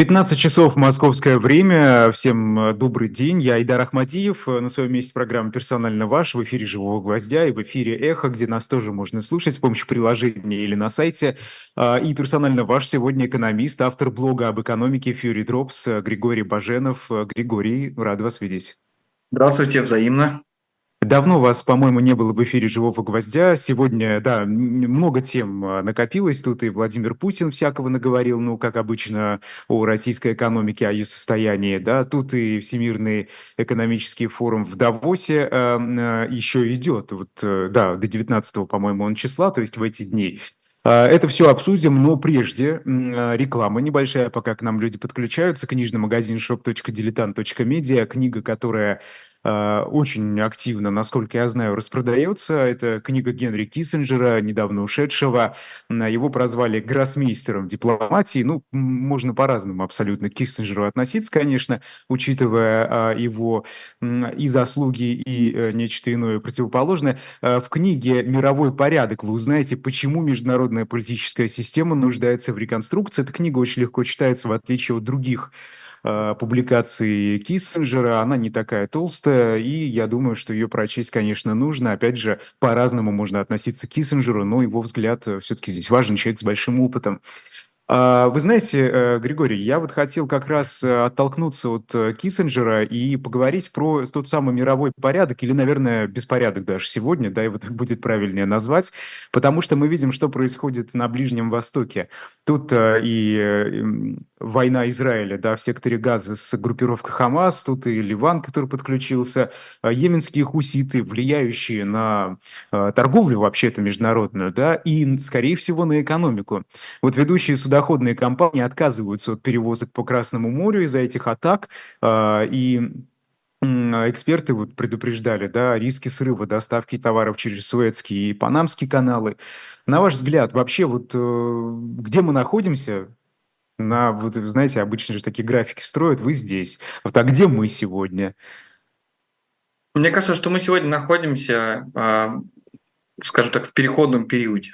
15 часов московское время. Всем э, добрый день. Я Айдар Ахмадиев. Э, на своем месте программа «Персонально ваш» в эфире «Живого гвоздя» и в эфире «Эхо», где нас тоже можно слушать с помощью приложения или на сайте. А, и «Персонально ваш» сегодня экономист, автор блога об экономике «Фьюри Дропс» Григорий Баженов. Э, Григорий, рад вас видеть. Здравствуйте, взаимно. Давно вас, по-моему, не было в эфире «Живого гвоздя». Сегодня, да, много тем а, накопилось. Тут и Владимир Путин всякого наговорил, ну, как обычно, о российской экономике, о ее состоянии, да. Тут и Всемирный экономический форум в Давосе э, э, еще идет. Вот, э, да, до 19 по-моему, он числа, то есть в эти дни. Это все обсудим, но прежде реклама небольшая, пока к нам люди подключаются. Книжный магазин shop.diletant.media, книга, которая а, очень активно, насколько я знаю, распродается. Это книга Генри Киссинджера, недавно ушедшего. Его прозвали гроссмейстером дипломатии. Ну, можно по-разному абсолютно к Киссинджеру относиться, конечно, учитывая а, его и заслуги, и э, нечто иное противоположное. А, в книге «Мировой порядок» вы узнаете, почему международная политическая система нуждается в реконструкции. Эта книга очень легко читается, в отличие от других публикации Киссинджера. Она не такая толстая, и я думаю, что ее прочесть, конечно, нужно. Опять же, по-разному можно относиться к Киссинджеру, но его взгляд э, все-таки здесь важен, человек с большим опытом. А, вы знаете, э, Григорий, я вот хотел как раз э, оттолкнуться от э, Киссинджера и поговорить про тот самый мировой порядок, или, наверное, беспорядок даже сегодня, да, его так будет правильнее назвать, потому что мы видим, что происходит на Ближнем Востоке. Тут и война Израиля, да, в секторе Газа с группировкой Хамас, тут и Ливан, который подключился, йеменские хуситы, влияющие на торговлю вообще-то международную, да, и, скорее всего, на экономику. Вот ведущие суда судоходные компании отказываются от перевозок по Красному морю из-за этих атак, а, и эксперты вот предупреждали, да, риски срыва доставки товаров через Суэцкие и Панамские каналы. На ваш взгляд, вообще вот э, где мы находимся? На, вот, знаете, обычно же такие графики строят, вы здесь. Вот, а где мы сегодня? Мне кажется, что мы сегодня находимся, а, скажем так, в переходном периоде.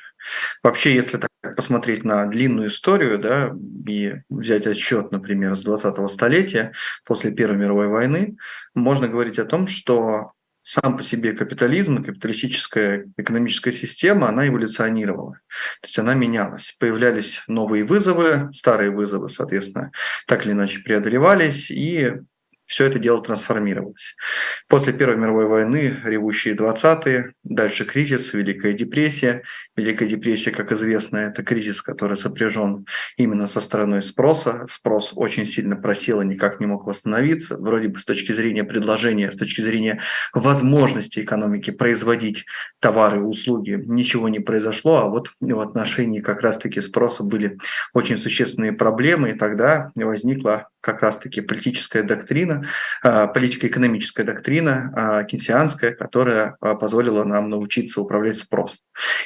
Вообще, если так посмотреть на длинную историю, да, и взять отчет, например, с 20-го столетия, после Первой мировой войны, можно говорить о том, что сам по себе капитализм, капиталистическая экономическая система, она эволюционировала. То есть она менялась. Появлялись новые вызовы, старые вызовы, соответственно, так или иначе преодолевались, и все это дело трансформировалось. После Первой мировой войны ревущие 20-е, дальше кризис, Великая депрессия. Великая депрессия, как известно, это кризис, который сопряжен именно со стороной спроса. Спрос очень сильно просел и никак не мог восстановиться. Вроде бы с точки зрения предложения, с точки зрения возможности экономики производить товары и услуги ничего не произошло, а вот в отношении как раз-таки спроса были очень существенные проблемы, и тогда возникла как раз-таки политическая доктрина, а, политико-экономическая доктрина а, кенсианская, которая а, позволила нам научиться управлять спросом.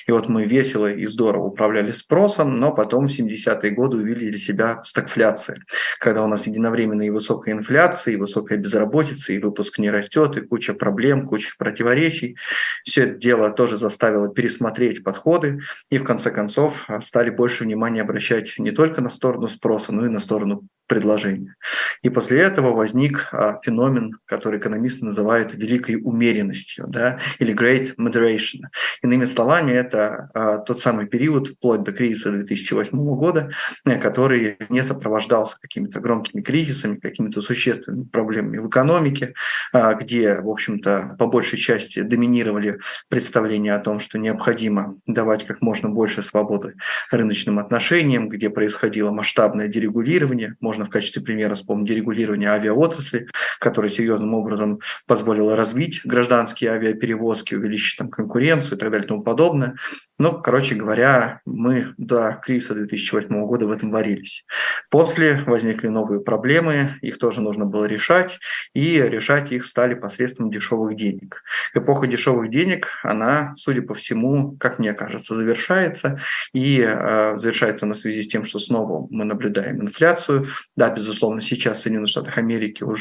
И вот мы весело и здорово управляли спросом, но потом в 70-е годы увидели себя в стагфляции, когда у нас единовременно и высокая инфляция, и высокая безработица, и выпуск не растет, и куча проблем, куча противоречий. Все это дело тоже заставило пересмотреть подходы, и в конце концов стали больше внимания обращать не только на сторону спроса, но и на сторону предложения. И после этого возник а, феномен, который экономисты называют великой умеренностью, да, или great moderation. Иными словами, это а, тот самый период вплоть до кризиса 2008 года, э, который не сопровождался какими-то громкими кризисами, какими-то существенными проблемами в экономике, а, где, в общем-то, по большей части доминировали представления о том, что необходимо давать как можно больше свободы рыночным отношениям, где происходило масштабное дерегулирование, можно в качестве примера вспомнить дерегулирование авиаотрасли, которое серьезным образом позволило развить гражданские авиаперевозки, увеличить там конкуренцию и так далее и тому подобное. Ну, короче говоря, мы до кризиса 2008 года в этом варились. После возникли новые проблемы, их тоже нужно было решать, и решать их стали посредством дешевых денег. Эпоха дешевых денег, она, судя по всему, как мне кажется, завершается, и э, завершается на связи с тем, что снова мы наблюдаем инфляцию, Да, безусловно, сейчас в Соединенных Штатах Америки уже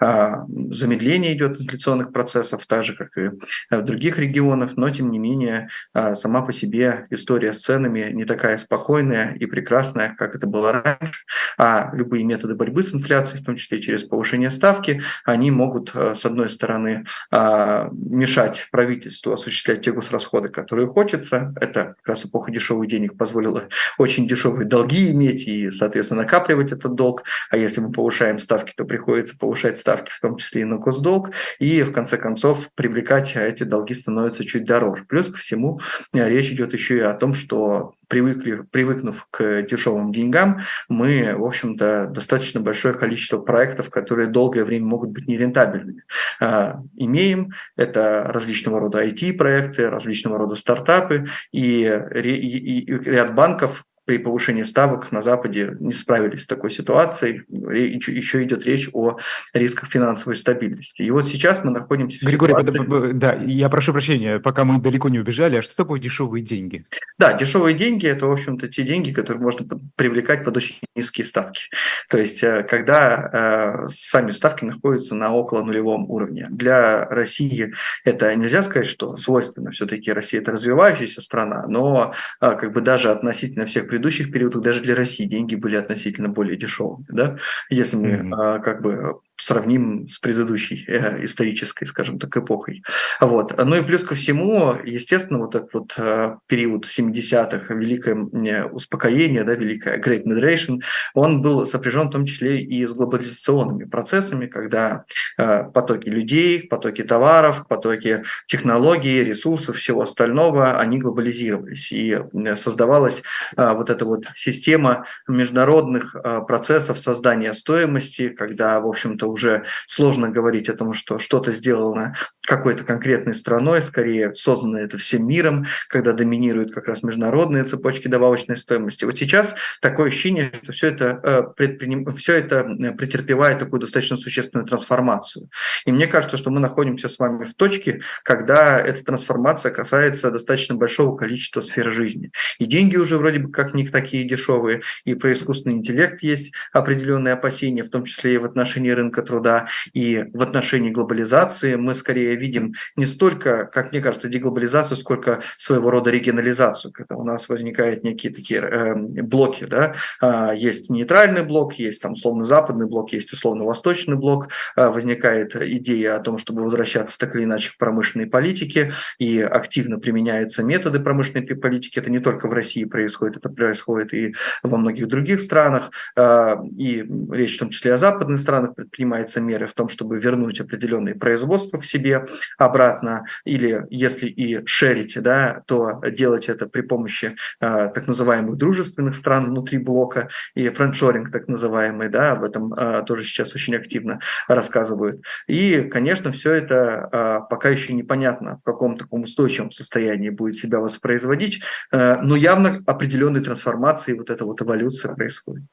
а, замедление идет инфляционных процессов, так же, как и в других регионах, но, тем не менее, а, сама по себе история с ценами не такая спокойная и прекрасная, как это было раньше, а любые методы борьбы с инфляцией, в том числе через повышение ставки, они могут, а, с одной стороны, а, мешать правительству осуществлять те госрасходы, которые хочется. Это как раз эпоха дешевых денег позволила очень дешевые долги иметь и, соответственно, накапливать этот долг. А если мы повышаем ставки, то приходится повышать ставки, в том числе и на госдолг. И, в конце концов, привлекать эти долги становится чуть дороже. Плюс ко всему, речь идет еще и о том, что привыкли, привыкнув к дешевым деньгам, мы, в общем-то, достаточно большое количество проектов, которые долгое время могут быть нерентабельными, а, имеем. Это различного рода IT-проекты, различного рода стартапы и, и, и ряд банков, при повышении ставок на Западе не справились с такой ситуацией. Еще идет речь о рисках финансовой стабильности. И вот сейчас мы находимся в Григорий, ситуации... да, я прошу прощения, пока мы далеко не убежали, а что такое дешевые деньги? Да, дешевые деньги – это, в общем-то, те деньги, которые можно привлекать под очень низкие ставки. То есть, э, когда э, сами ставки находятся на около нулевом уровне. Для России это нельзя сказать, что свойственно. Все-таки Россия – это развивающаяся страна, но э, как бы даже относительно всех предыдущих периодах даже для России деньги были относительно более дешевыми, да, если мы mm-hmm. как бы сравним с предыдущей э, исторической, скажем так, эпохой. Вот. Ну и плюс ко всему, естественно, вот этот вот э, период 70-х, великое э, успокоение, да, великое Great Migration, он был сопряжен в том числе и с глобализационными процессами, когда э, потоки людей, потоки товаров, потоки технологий, ресурсов, всего остального, они глобализировались. И э, создавалась э, вот эта вот система международных э, процессов создания стоимости, когда, в общем-то, уже сложно говорить о том, что что-то сделано какой-то конкретной страной, скорее создано это всем миром, когда доминируют как раз международные цепочки добавочной стоимости. Вот сейчас такое ощущение, что все это, э, предприним... все это э, претерпевает такую достаточно существенную трансформацию. И мне кажется, что мы находимся с вами в точке, когда эта трансформация касается достаточно большого количества сфер жизни. И деньги уже вроде бы как не такие дешевые, и про искусственный интеллект есть определенные опасения, в том числе и в отношении рынка труда. И в отношении глобализации мы скорее видим не столько, как мне кажется, деглобализацию, сколько своего рода регионализацию, когда у нас возникают некие такие э, блоки. Да? А, есть нейтральный блок, есть там условно западный блок, есть условно восточный блок. А, возникает идея о том, чтобы возвращаться так или иначе к промышленной политике, и активно применяются методы промышленной политики. Это не только в России происходит, это происходит и во многих других странах. А, и речь в том числе о западных странах предпринимателей принимаются меры в том, чтобы вернуть определенные производства к себе обратно, или если и шерить, да, то делать это при помощи э, так называемых дружественных стран внутри блока и френдшоринг так называемый, да, об этом э, тоже сейчас очень активно рассказывают. И, конечно, все это э, пока еще непонятно, в каком таком устойчивом состоянии будет себя воспроизводить, э, но явно определенной трансформации, вот эта вот эволюция происходит.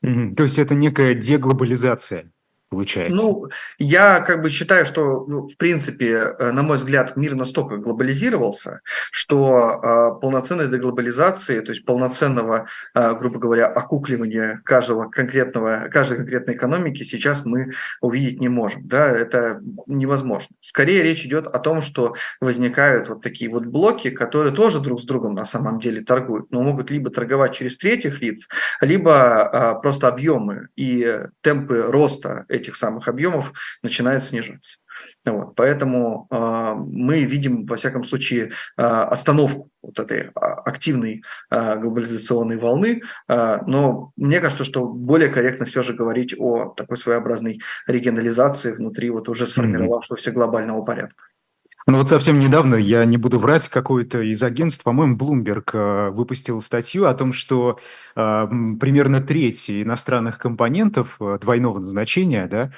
То есть это некая деглобализация получается? Ну, я как бы считаю, что, ну, в принципе, э, на мой взгляд, мир настолько глобализировался, что э, полноценной деглобализации, то есть полноценного, э, грубо говоря, окукливания каждого конкретного, каждой конкретной экономики сейчас мы увидеть не можем. Да, это невозможно. Скорее речь идет о том, что возникают вот такие вот блоки, которые тоже друг с другом на самом деле торгуют, но могут либо торговать через третьих лиц, либо э, просто объемы и темпы роста этих самых объемов начинает снижаться. Вот, поэтому э, мы видим, во всяком случае, э, остановку вот этой активной э, глобализационной волны, э, но мне кажется, что более корректно все же говорить о такой своеобразной регионализации внутри вот уже сформировавшегося глобального порядка. Ну вот совсем недавно, я не буду врать, какой-то из агентств, по-моему, Bloomberg э, выпустил статью о том, что э, примерно треть иностранных компонентов э, двойного назначения, да,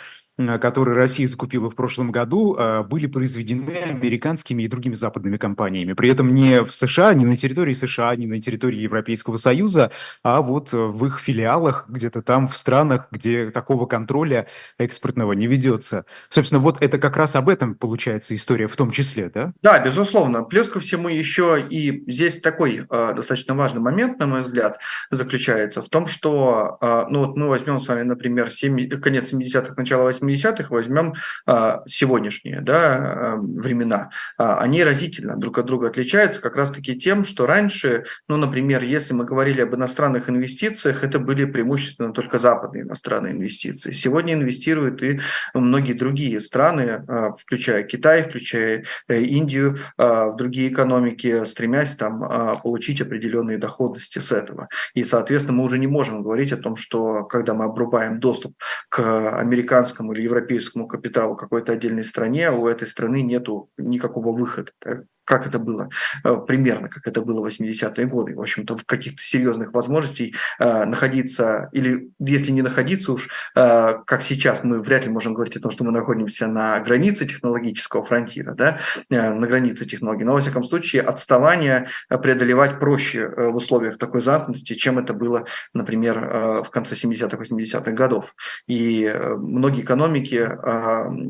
которые Россия закупила в прошлом году, были произведены американскими и другими западными компаниями. При этом не в США, не на территории США, не на территории Европейского Союза, а вот в их филиалах, где-то там в странах, где такого контроля экспортного не ведется. Собственно, вот это как раз об этом получается история в том числе, да? Да, безусловно. Плюс ко всему еще и здесь такой э, достаточно важный момент, на мой взгляд, заключается в том, что, э, ну вот мы возьмем с вами, например, 7, конец 70-х, начало 80-х, возьмем э, сегодняшние да, э, времена. Э, они разительно друг от друга отличаются как раз-таки тем, что раньше, ну, например, если мы говорили об иностранных инвестициях, это были преимущественно только западные иностранные инвестиции. Сегодня инвестируют и многие другие страны, э, включая Китай, включая э, Индию, э, в другие экономики, стремясь там получить определенные доходности с этого. И, соответственно, мы уже не можем говорить о том, что когда мы обрубаем доступ к американскому или европейскому капиталу какой-то отдельной стране, у этой страны нет никакого выхода. Так? Как это было, э, примерно как это было в 80-е годы. В общем-то, в каких-то серьезных возможностей э, находиться, или если не находиться уж, э, как сейчас, мы вряд ли можем говорить о том, что мы находимся на границе технологического фронтира, да, на границе технологий, но, во всяком случае, отставание преодолевать проще в условиях такой замкнутости, чем это было, например, в конце 70-х, 80-х годов. И многие экономики,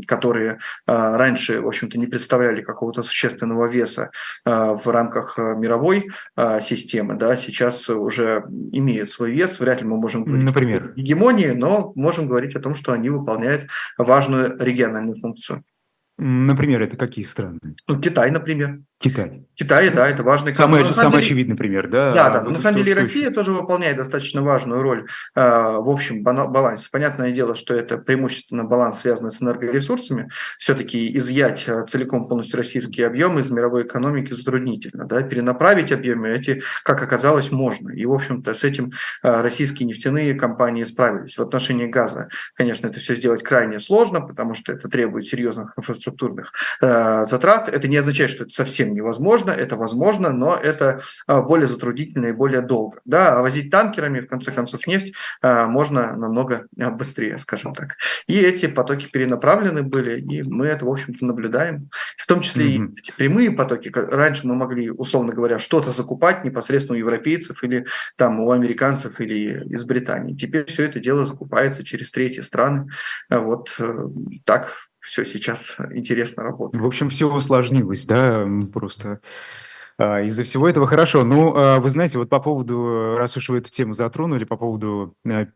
которые раньше, в общем-то, не представляли какого-то существенного веса веса а, в рамках а, мировой а, системы, да, сейчас уже имеют свой вес. Вряд ли мы можем говорить Например? о гегемонии, но можем говорить о том, что они выполняют важную региональную функцию. Например, это какие страны? Ну, Китай, например. Китай. Китай, да, это важный самый, самый деле, очевидный пример, да. Да, да. Но на самом деле Россия тоже выполняет достаточно важную роль э, в общем балансе. Понятное дело, что это преимущественно баланс, связанный с энергоресурсами. Все-таки изъять э, целиком полностью российские объемы из мировой экономики затруднительно. Да? Перенаправить объемы эти, как оказалось, можно. И, в общем-то, с этим э, российские нефтяные компании справились. В отношении газа, конечно, это все сделать крайне сложно, потому что это требует серьезных инфраструктурных э, затрат. Это не означает, что это совсем невозможно, это возможно, но это а, более затруднительно и более долго. Да, а возить танкерами, в конце концов, нефть а, можно намного а, быстрее, скажем так. И эти потоки перенаправлены были, и мы это, в общем-то, наблюдаем. В том числе mm-hmm. и прямые потоки. Раньше мы могли, условно говоря, что-то закупать непосредственно у европейцев или там у американцев или из Британии. Теперь все это дело закупается через третьи страны. Вот э, так все сейчас интересно работает. В общем, все усложнилось, да, просто а, из-за всего этого хорошо. Ну, а, вы знаете, вот по поводу, раз уж вы эту тему затронули, по поводу а,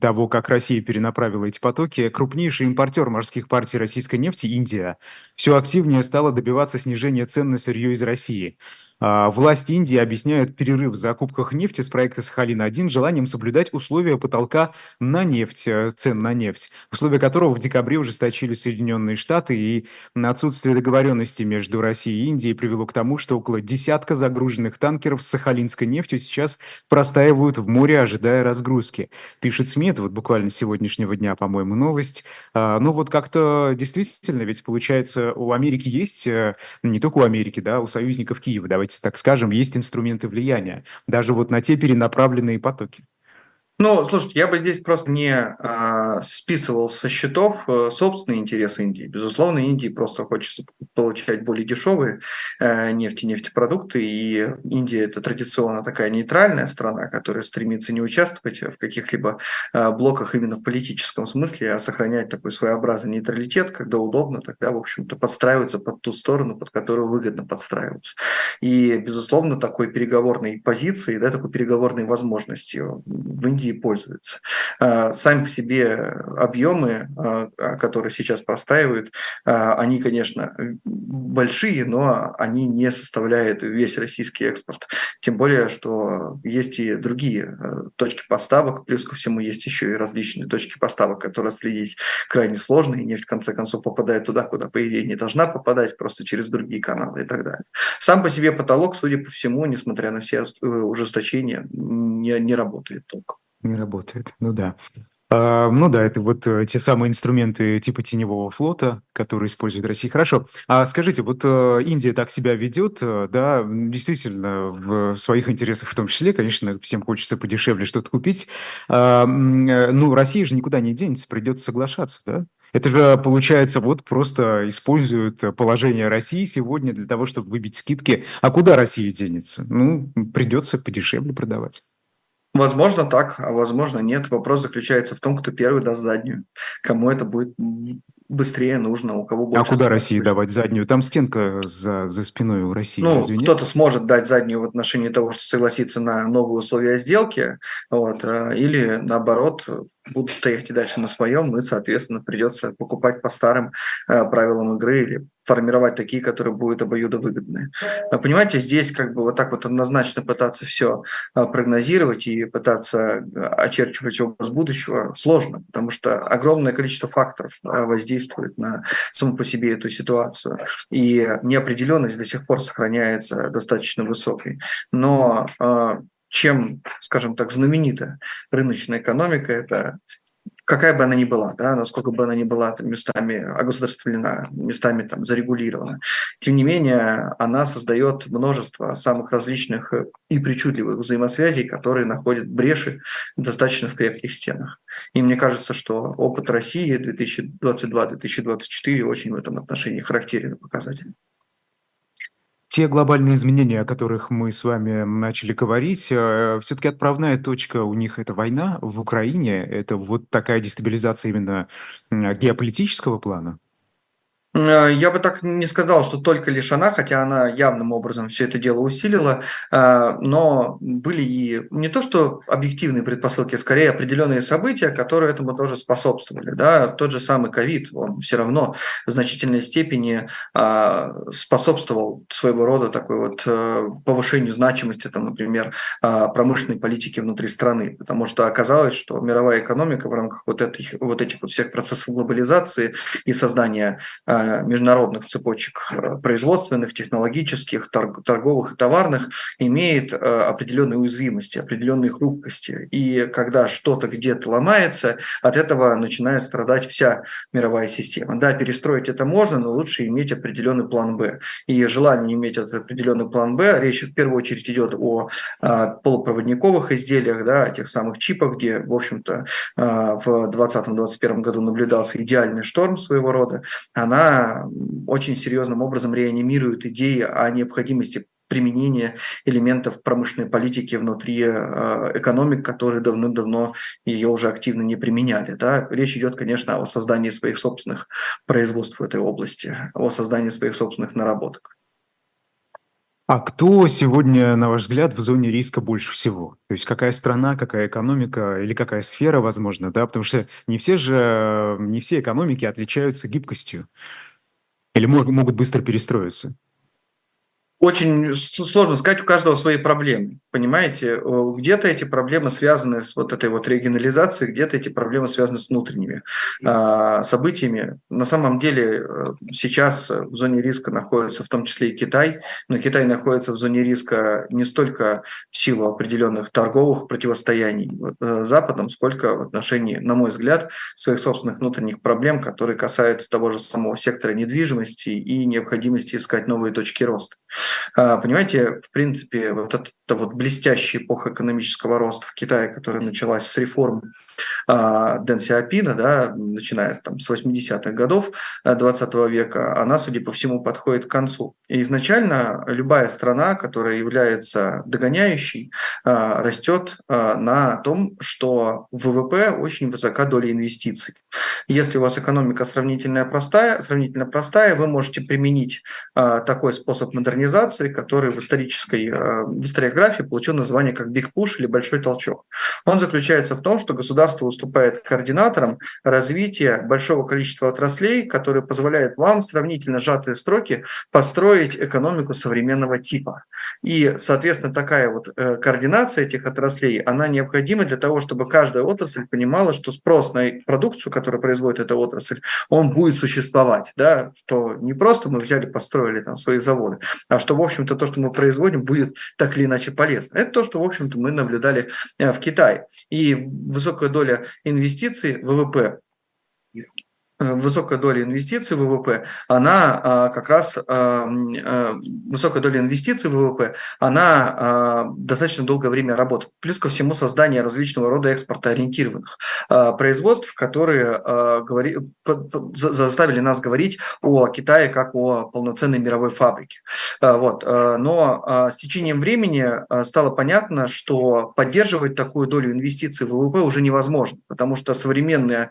того, как Россия перенаправила эти потоки, крупнейший импортер морских партий российской нефти, Индия, все активнее стала добиваться снижения цен на сырье из России. А, власти Индии объясняют перерыв в закупках нефти с проекта «Сахалин-1» желанием соблюдать условия потолка на нефть, э, цен на нефть, условия которого в декабре ужесточили Соединенные Штаты, и отсутствие договоренности между Россией и Индией привело к тому, что около десятка загруженных танкеров с сахалинской нефтью сейчас простаивают в море, ожидая разгрузки. Пишет СМИ, это вот буквально сегодняшнего дня, по-моему, новость. А, ну вот как-то действительно, ведь получается, у Америки есть, э, ну, не только у Америки, да, у союзников Киева, давайте давайте так скажем, есть инструменты влияния, даже вот на те перенаправленные потоки. Ну, слушайте, я бы здесь просто не а, списывал со счетов а, собственные интересы Индии. Безусловно, Индии просто хочется получать более дешевые а, нефть нефтепродукты, и Индия это традиционно такая нейтральная страна, которая стремится не участвовать в каких-либо а, блоках именно в политическом смысле, а сохранять такой своеобразный нейтралитет, когда удобно, тогда, в общем-то, подстраиваться под ту сторону, под которую выгодно подстраиваться. И, безусловно, такой переговорной позиции, да, такой переговорной возможностью в Индии России пользуются. А, сами по себе объемы, а, которые сейчас простаивают, а, они, конечно, большие, но они не составляют весь российский экспорт. Тем более, что есть и другие точки поставок, плюс ко всему есть еще и различные точки поставок, которые следить крайне сложно, и нефть в конце концов попадает туда, куда по идее не должна попадать, просто через другие каналы и так далее. Сам по себе потолок, судя по всему, несмотря на все э, ужесточения, не, не работает толком. Не работает, ну да. А, ну да, это вот э, те самые инструменты типа теневого флота, которые использует Россия. Хорошо. А скажите, вот э, Индия так себя ведет, э, да, действительно, в своих интересах в том числе, конечно, всем хочется подешевле что-то купить. А, ну, Россия же никуда не денется, придется соглашаться, да? Это же, получается, вот просто используют положение России сегодня для того, чтобы выбить скидки. А куда Россия денется? Ну, придется подешевле продавать. Возможно так, а возможно нет. Вопрос заключается в том, кто первый даст заднюю. Кому это будет быстрее нужно, у кого больше... А куда России давать заднюю? Там стенка за, за спиной у России. Ну, кто-то сможет дать заднюю в отношении того, что согласиться на новые условия сделки, вот, а, или наоборот будут стоять и дальше на своем, и, соответственно, придется покупать по старым э, правилам игры или формировать такие, которые будут обоюдовыгодные. Понимаете, здесь как бы вот так вот однозначно пытаться все э, прогнозировать и пытаться очерчивать образ будущего сложно, потому что огромное количество факторов э, воздействует на саму по себе эту ситуацию, и неопределенность до сих пор сохраняется достаточно высокой. Но э, чем, скажем так, знаменита рыночная экономика, это какая бы она ни была, да, насколько бы она ни была там, местами огосударствлена, местами там, зарегулирована. Тем не менее, она создает множество самых различных и причудливых взаимосвязей, которые находят бреши достаточно в крепких стенах. И мне кажется, что опыт России 2022-2024 очень в этом отношении характерен и показателен. Те глобальные изменения, о которых мы с вами начали говорить, э, все-таки отправная точка у них это война в Украине, это вот такая дестабилизация именно геополитического плана? Э, я бы так не сказал, что только лишь она, хотя она явным образом все это дело усилила, э, но были и не то что объективные предпосылки, а скорее определенные события, которые этому тоже способствовали. Да? Тот же самый ковид, он все равно в значительной степени э, способствовал своего рода такой вот повышению значимости, там, например, промышленной политики внутри страны, потому что оказалось, что мировая экономика в рамках вот этих вот, этих вот всех процессов глобализации и создания международных цепочек э, производственных, технологических, торговых и товарных имеет э, определенные уязвимости, определенные хрупкости. И когда что-то где-то ломается, от этого начинает страдать вся мировая система. Да, перестроить это можно, но лучше иметь определенный план «Б». И желание иметь этот определенный план «Б», речь в первую очередь идет о а, полупроводниковых изделиях, да, о тех самых чипах, где, в общем-то, в 2020-2021 году наблюдался идеальный шторм своего рода, она очень серьезным образом реанимирует идеи о необходимости применения элементов промышленной политики внутри э, экономик, которые давно-давно ее уже активно не применяли. Да? Речь идет, конечно, о создании своих собственных производств в этой области, о создании своих собственных наработок. А кто сегодня, на ваш взгляд, в зоне риска больше всего? То есть какая страна, какая экономика или какая сфера, возможно, да? Потому что не все же, не все экономики отличаются гибкостью или могут быстро перестроиться. Очень сложно сказать, у каждого свои проблемы, понимаете? Где-то эти проблемы связаны с вот этой вот регионализацией, где-то эти проблемы связаны с внутренними а, событиями. На самом деле э, сейчас в зоне риска находится в том числе и Китай, но Китай находится в зоне риска не столько в силу определенных торговых противостояний с Западом, сколько в отношении, на мой взгляд, своих собственных внутренних проблем, которые касаются того же самого сектора недвижимости и необходимости искать новые точки роста. А, понимаете, в принципе, вот эта вот блестящая эпоха экономического роста в Китае, которая началась с реформ а, Дэн Сиапина, да, начиная там, с 80-х годов 20 э, века, она, судя по всему, подходит к концу. И изначально любая страна, которая является догоняющей, а, растет на том, что в ВВП очень высока доля инвестиций. Если у вас экономика сравнительно простая, сравнительно простая, вы можете применить такой способ модернизации, организации, который в исторической э, в историографии получил название как Big Push или Большой толчок. Он заключается в том, что государство выступает координатором развития большого количества отраслей, которые позволяют вам в сравнительно сжатые строки построить экономику современного типа. И, соответственно, такая вот э, координация этих отраслей, она необходима для того, чтобы каждая отрасль понимала, что спрос на продукцию, которую производит эта отрасль, он будет существовать, да, что не просто мы взяли, построили там свои заводы, а что, в общем-то, то, что мы производим, будет так или иначе полезно. Это то, что, в общем-то, мы наблюдали э, в Китае. И высокая доля инвестиций ВВП высокая доля инвестиций в ВВП, она как раз высокая доля инвестиций в ВВП, она достаточно долгое время работает. Плюс ко всему создание различного рода экспортоориентированных производств, которые заставили нас говорить о Китае как о полноценной мировой фабрике. Вот. Но с течением времени стало понятно, что поддерживать такую долю инвестиций в ВВП уже невозможно, потому что современная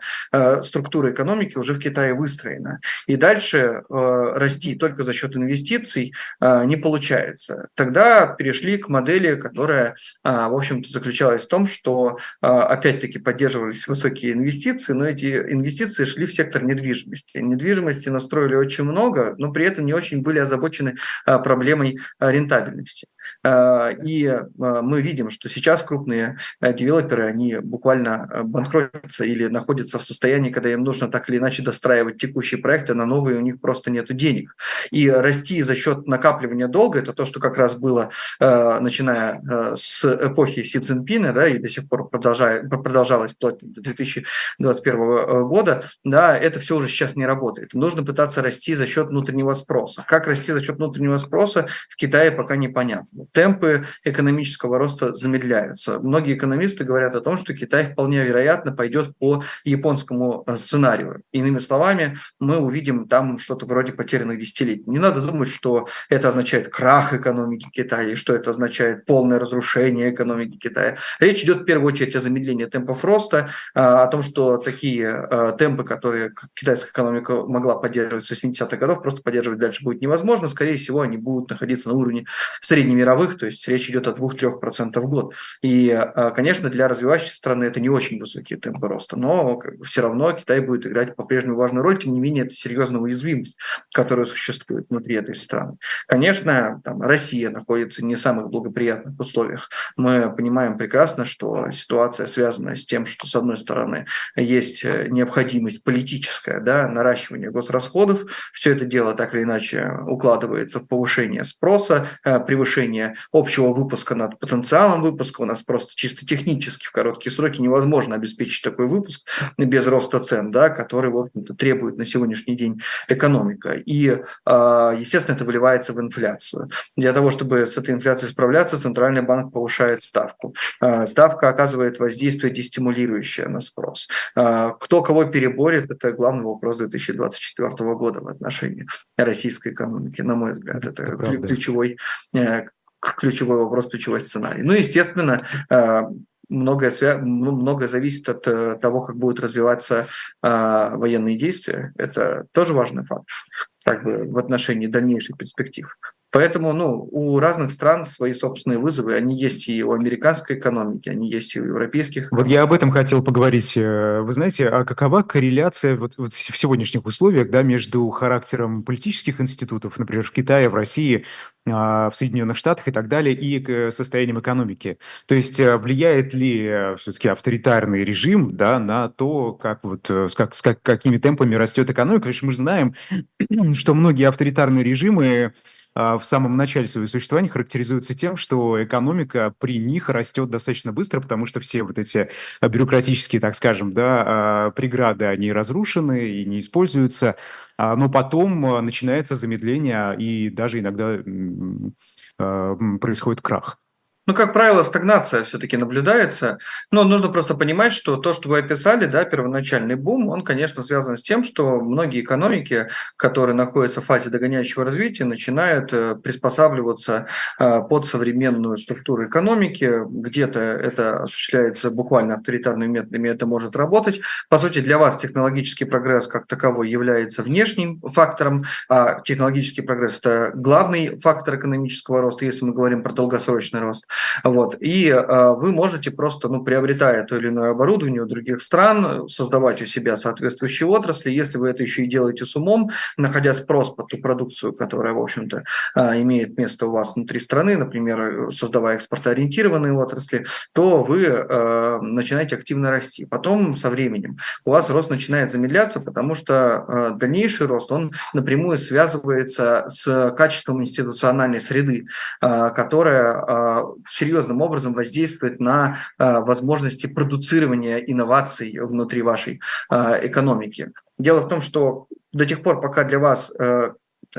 структура экономики уже в Китае выстроена. И дальше э, расти только за счет инвестиций э, не получается. Тогда перешли к модели, которая, э, в общем-то, заключалась в том, что э, опять-таки поддерживались высокие инвестиции, но эти инвестиции шли в сектор недвижимости. Недвижимости настроили очень много, но при этом не очень были озабочены э, проблемой э, рентабельности. Э, и э, мы видим, что сейчас крупные э, девелоперы, они буквально банкротятся или находятся в состоянии, когда им нужно так или иначе достраивать текущие проекты, на новые у них просто нет денег. И расти за счет накапливания долга, это то, что как раз было, начиная с эпохи Си Цзиньпина, да, и до сих пор продолжалось вплоть до 2021 года, да, это все уже сейчас не работает. Нужно пытаться расти за счет внутреннего спроса. Как расти за счет внутреннего спроса в Китае пока непонятно темпы экономического роста замедляются. Многие экономисты говорят о том, что Китай вполне вероятно пойдет по японскому э, сценарию. Иными словами, мы увидим там что-то вроде потерянных десятилетий. Не надо думать, что это означает крах экономики Китая, что это означает полное разрушение экономики Китая. Речь идет в первую очередь о замедлении темпов роста, э, о том, что такие э, темпы, которые китайская экономика могла поддерживать с 80-х годов, просто поддерживать дальше будет невозможно. Скорее всего, они будут находиться на уровне среднемирового мировых, то есть речь идет о 2-3% в год. И, а, конечно, для развивающейся страны это не очень высокие темпы роста, но все равно Китай будет играть по-прежнему важную роль, тем не менее это серьезная уязвимость, которая существует внутри этой страны. Конечно, там, Россия находится не в самых благоприятных условиях. Мы понимаем прекрасно, что ситуация связана с тем, что, с одной стороны, есть э, необходимость политическая, да, наращивание госрасходов, все это дело так или иначе укладывается в повышение спроса, э, превышение снижение общего выпуска над потенциалом выпуска. У нас просто чисто технически в короткие сроки невозможно обеспечить такой выпуск без роста цен, да, который, в общем-то, требует на сегодняшний день экономика. И, а, естественно, это выливается в инфляцию. Для того, чтобы с этой инфляцией справляться, Центральный банк повышает ставку. А, ставка оказывает воздействие дестимулирующее на спрос. А, кто кого переборет, это главный вопрос 2024 года в отношении российской экономики, на мой взгляд. Это, это ключевой э, ключевой вопрос, ключевой сценарий. Ну, естественно, э, многое, свя... Многое зависит от э, того, как будут развиваться э, военные действия. Это тоже важный факт как бы в отношении дальнейших перспектив. Поэтому ну, у разных стран свои собственные вызовы. Они есть и у американской экономики, они есть и у европейских. Вот я об этом хотел поговорить. Вы знаете, а какова корреляция вот, вот в сегодняшних условиях да, между характером политических институтов, например, в Китае, в России, а, в Соединенных Штатах и так далее, и к состоянием экономики. То есть э, влияет ли э, все-таки авторитарный режим да, на то, как вот, э, с, как, с как, какими темпами растет экономика? Потому что мы знаем, что многие авторитарные режимы в самом начале своего существования характеризуются тем, что экономика при них растет достаточно быстро, потому что все вот эти бюрократические, так скажем, да, а, преграды, они разрушены и не используются, а, но потом начинается замедление и даже иногда происходит крах. Ну, как правило, стагнация все-таки наблюдается, но нужно просто понимать, что то, что вы описали, да, первоначальный бум, он, конечно, связан с тем, что многие экономики, которые находятся в фазе догоняющего развития, начинают э, приспосабливаться э, под современную структуру экономики. Где-то это осуществляется буквально авторитарными методами, это может работать. По сути, для вас технологический прогресс как таковой является внешним фактором, а технологический прогресс – это главный фактор экономического роста, если мы говорим про долгосрочный рост. Вот. И э, вы можете просто, ну, приобретая то или иное оборудование у других стран, создавать у себя соответствующие отрасли. Если вы это еще и делаете с умом, находя спрос под ту продукцию, которая, в общем-то, э, имеет место у вас внутри страны, например, создавая экспортоориентированные отрасли, то вы э, начинаете активно расти. Потом со временем у вас рост начинает замедляться, потому что дальнейший рост, он напрямую связывается с качеством институциональной среды, которая серьезным образом воздействовать на возможности продуцирования инноваций внутри вашей экономики. Дело в том, что до тех пор, пока для вас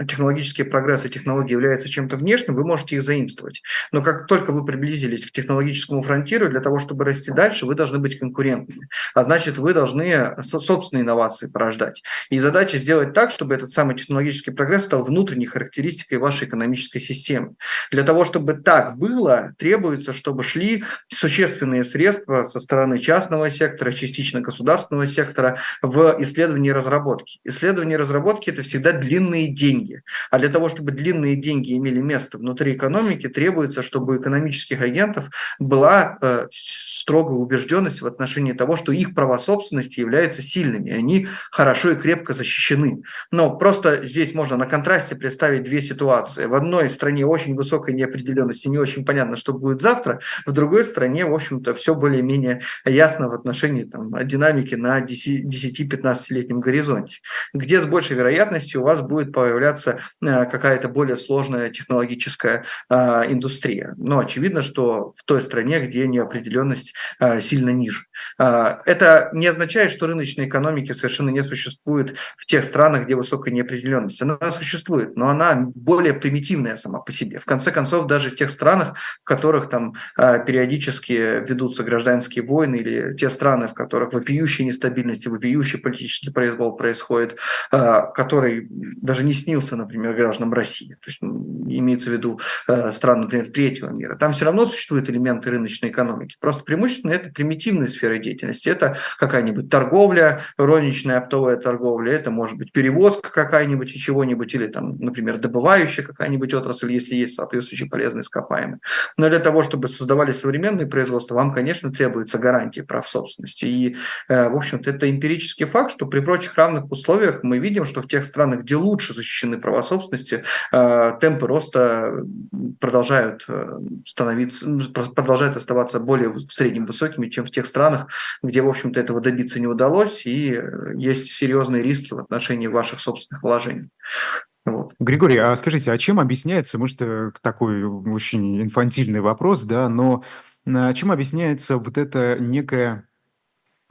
технологический прогресс и технологии являются чем-то внешним, вы можете их заимствовать. Но как только вы приблизились к технологическому фронтиру, для того, чтобы расти дальше, вы должны быть конкурентными. А значит, вы должны собственные инновации порождать. И задача сделать так, чтобы этот самый технологический прогресс стал внутренней характеристикой вашей экономической системы. Для того, чтобы так было, требуется, чтобы шли существенные средства со стороны частного сектора, частично государственного сектора в исследовании и разработке. Исследование и разработки – это всегда длинные деньги деньги. А для того, чтобы длинные деньги имели место внутри экономики, требуется, чтобы у экономических агентов была э, строгая убежденность в отношении того, что их права собственности являются сильными, они хорошо и крепко защищены. Но просто здесь можно на контрасте представить две ситуации. В одной стране очень высокая неопределенность и не очень понятно, что будет завтра, в другой стране, в общем-то, все более-менее ясно в отношении там, динамики на 10-15-летнем горизонте, где с большей вероятностью у вас будет появляться появляться э, какая-то более сложная технологическая а, индустрия. Но очевидно, что в той стране, где неопределенность а, сильно ниже. Это не означает, что рыночной экономики совершенно не существует в тех странах, где высокая неопределенность. Она существует, но она более примитивная сама по себе. В конце концов, даже в тех странах, в которых там периодически ведутся гражданские войны, или те страны, в которых вопиющая нестабильность и вопиющий политический произвол происходит, который даже не снился снился, например, гражданам России. То есть имеется в виду э, страны, например, третьего мира. Там все равно существуют элементы рыночной экономики. Просто преимущественно это примитивная сфера деятельности. Это какая-нибудь торговля, розничная оптовая торговля, это может быть перевозка какая-нибудь и чего-нибудь, или там, например, добывающая какая-нибудь отрасль, если есть соответствующие полезные ископаемые. Но для того, чтобы создавали современные производства, вам, конечно, требуется гарантия прав собственности. И, э, в общем-то, это эмпирический факт, что при прочих равных условиях мы видим, что в тех странах, где лучше защищены защищены права собственности, э, темпы роста продолжают э, становиться, продолжают оставаться более в среднем высокими, чем в тех странах, где, в общем-то, этого добиться не удалось, и э, есть серьезные риски в отношении ваших собственных вложений. Вот. Григорий, а скажите, а чем объясняется, может, такой очень инфантильный вопрос, да, но чем объясняется вот это некое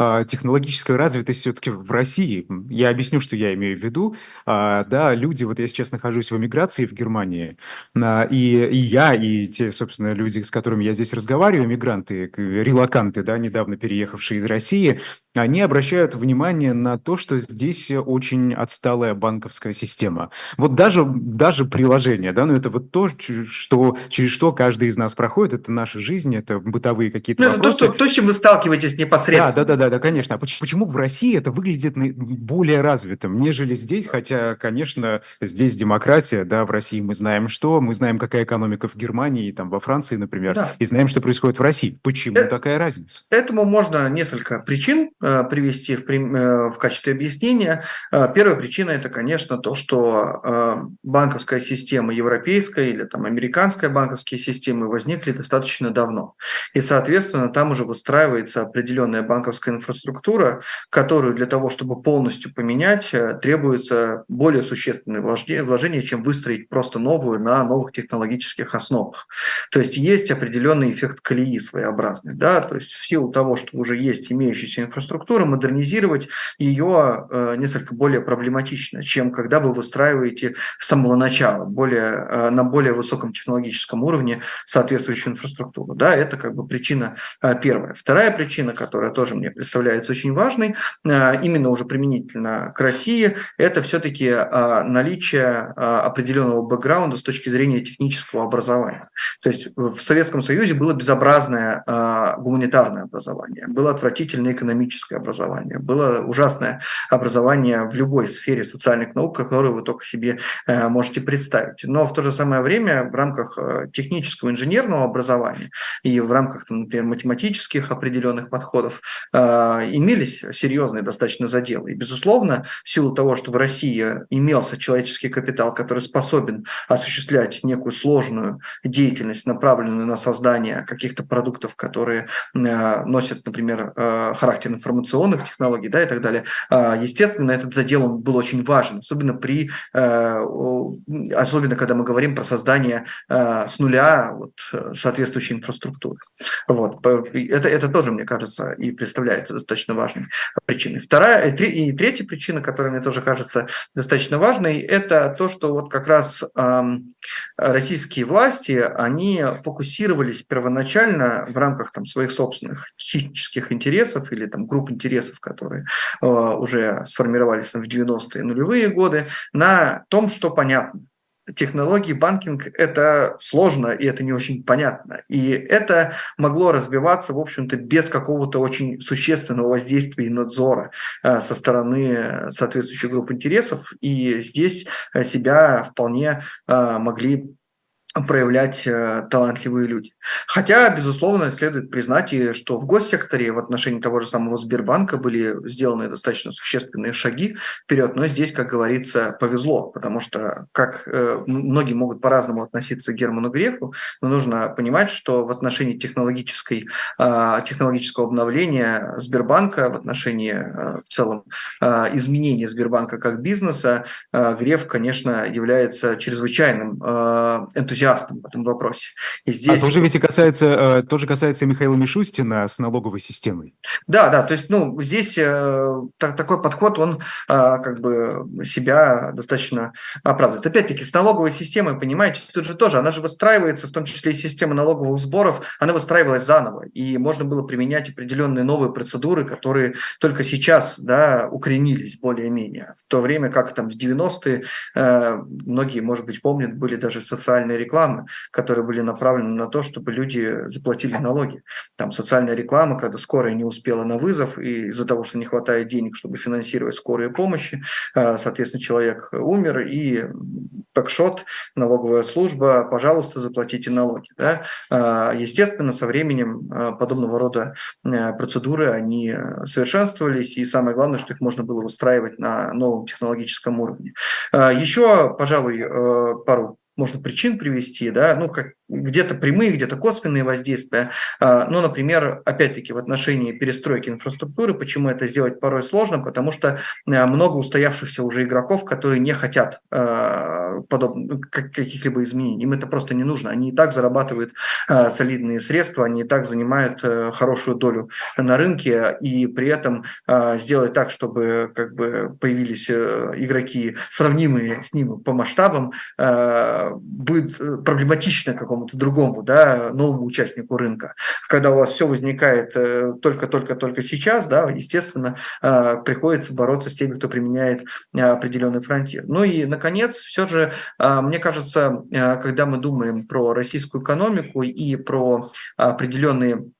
а, технологическая развитость все-таки в России. Я объясню, что я имею в виду. А, да, люди, вот я сейчас нахожусь в эмиграции в Германии, а, и, и я, и те, собственно, люди, с которыми я здесь разговариваю, мигранты, релаканты, да, недавно переехавшие из России, они обращают внимание на то, что здесь очень отсталая банковская система. Вот даже, даже приложение, да, ну это вот то, что, через что каждый из нас проходит, это наша жизнь, это бытовые какие-то ну, вопросы. Это то, что, то, с чем вы сталкиваетесь непосредственно. Да, да, да, да, конечно. А почему в России это выглядит более развитым, нежели здесь? Хотя, конечно, здесь демократия, да, в России мы знаем что, мы знаем, какая экономика в Германии, там, во Франции, например, да. и знаем, что происходит в России. Почему э- такая разница? Этому можно несколько причин привести в, э, в качестве объяснения. Э, первая причина – это, конечно, то, что банковская система европейская или там американская банковские системы возникли достаточно давно. И, соответственно, там уже выстраивается определенная банковская инфраструктура, которую для того, чтобы полностью поменять, требуется более существенное вложение, чем выстроить просто новую на новых технологических основах. То есть есть определенный эффект колеи своеобразный. Да? То есть в силу того, что уже есть имеющаяся инфраструктура, инфраструктуры, модернизировать ее э, несколько более проблематично, чем когда вы выстраиваете с самого начала более, э, на более высоком технологическом уровне соответствующую инфраструктуру. Да, это как бы причина э, первая. Вторая причина, которая тоже мне представляется очень важной, именно уже применительно к России, это все-таки наличие определенного бэкграунда с точки зрения технического образования. То есть в Советском Союзе было безобразное гуманитарное образование, было отвратительное экономическое техническое образование, было ужасное образование в любой сфере социальных наук, которую вы только себе э, можете представить. Но в то же самое время в рамках э, технического инженерного образования и в рамках, например, математических определенных подходов э, имелись серьезные достаточно заделы. И, безусловно, в силу того, что в России имелся человеческий капитал, который способен осуществлять некую сложную деятельность, направленную на создание каких-то продуктов, которые носят, например, характер инфраструктуры, информационных технологий, да, и так далее. А, естественно, этот задел он был очень важен, особенно при, особенно когда мы говорим про создание с нуля вот, соответствующей инфраструктуры. Вот. Это, это тоже, мне кажется, и представляется достаточно важной причиной. Вторая и третья причина, которая мне тоже кажется достаточно важной, это то, что вот как раз российские власти, они фокусировались первоначально в рамках там, своих собственных хищнических интересов или там, групп интересов, которые э, уже сформировались в 90-е нулевые годы, на том, что понятно технологии банкинг – это сложно, и это не очень понятно. И это могло разбиваться, в общем-то, без какого-то очень существенного воздействия и надзора э, со стороны соответствующих групп интересов. И здесь э, себя вполне могли проявлять э, талантливые люди. Хотя, безусловно, следует признать, и что в госсекторе в отношении того же самого Сбербанка были сделаны достаточно существенные шаги вперед, но здесь, как говорится, повезло, потому что, как э, многие могут по-разному относиться к Герману Грефу, но нужно понимать, что в отношении технологической, э, технологического обновления Сбербанка, в отношении э, в целом э, изменения Сбербанка как бизнеса, Греф, конечно, является чрезвычайным энтузиастом энтузиастом в этом вопросе. И здесь... А тоже ведь и касается, э, тоже касается Михаила Мишустина с налоговой системой. Да, да, то есть, ну, здесь э, так, такой подход, он э, как бы себя достаточно оправдывает. Опять-таки, с налоговой системой, понимаете, тут же тоже, она же выстраивается, в том числе и система налоговых сборов, она выстраивалась заново, и можно было применять определенные новые процедуры, которые только сейчас, да, укоренились более-менее. В то время как там в 90-е, э, многие, может быть, помнят, были даже социальные рекламы, которые были направлены на то, чтобы люди заплатили налоги. Там социальная реклама, когда скорая не успела на вызов, и из-за того, что не хватает денег, чтобы финансировать скорые помощи, э, соответственно, человек умер, и пэкшот, налоговая служба, пожалуйста, заплатите налоги. Да? Э, естественно, со временем э, подобного рода процедуры, они совершенствовались, и самое главное, что их можно было выстраивать на новом технологическом уровне. Еще, пожалуй, пару можно причин привести, да, ну, как где-то прямые, где-то косвенные воздействия. А, ну, например, опять-таки в отношении перестройки инфраструктуры, почему это сделать порой сложно, потому что а, много устоявшихся уже игроков, которые не хотят а, подобных каких-либо изменений. Им это просто не нужно. Они и так зарабатывают солидные средства, они и так занимают э, хорошую долю на рынке, и при этом сделать так, чтобы как бы появились э, игроки, сравнимые с ним по масштабам, будет э, проблематично какому какому-то другому, да, новому участнику рынка. Когда у вас все возникает э, только-только-только сейчас, да, естественно, э, приходится бороться с теми, кто применяет э, определенный фронтир. Ну и, наконец, все же, мне кажется, когда мы думаем про российскую экономику и про определенные Э,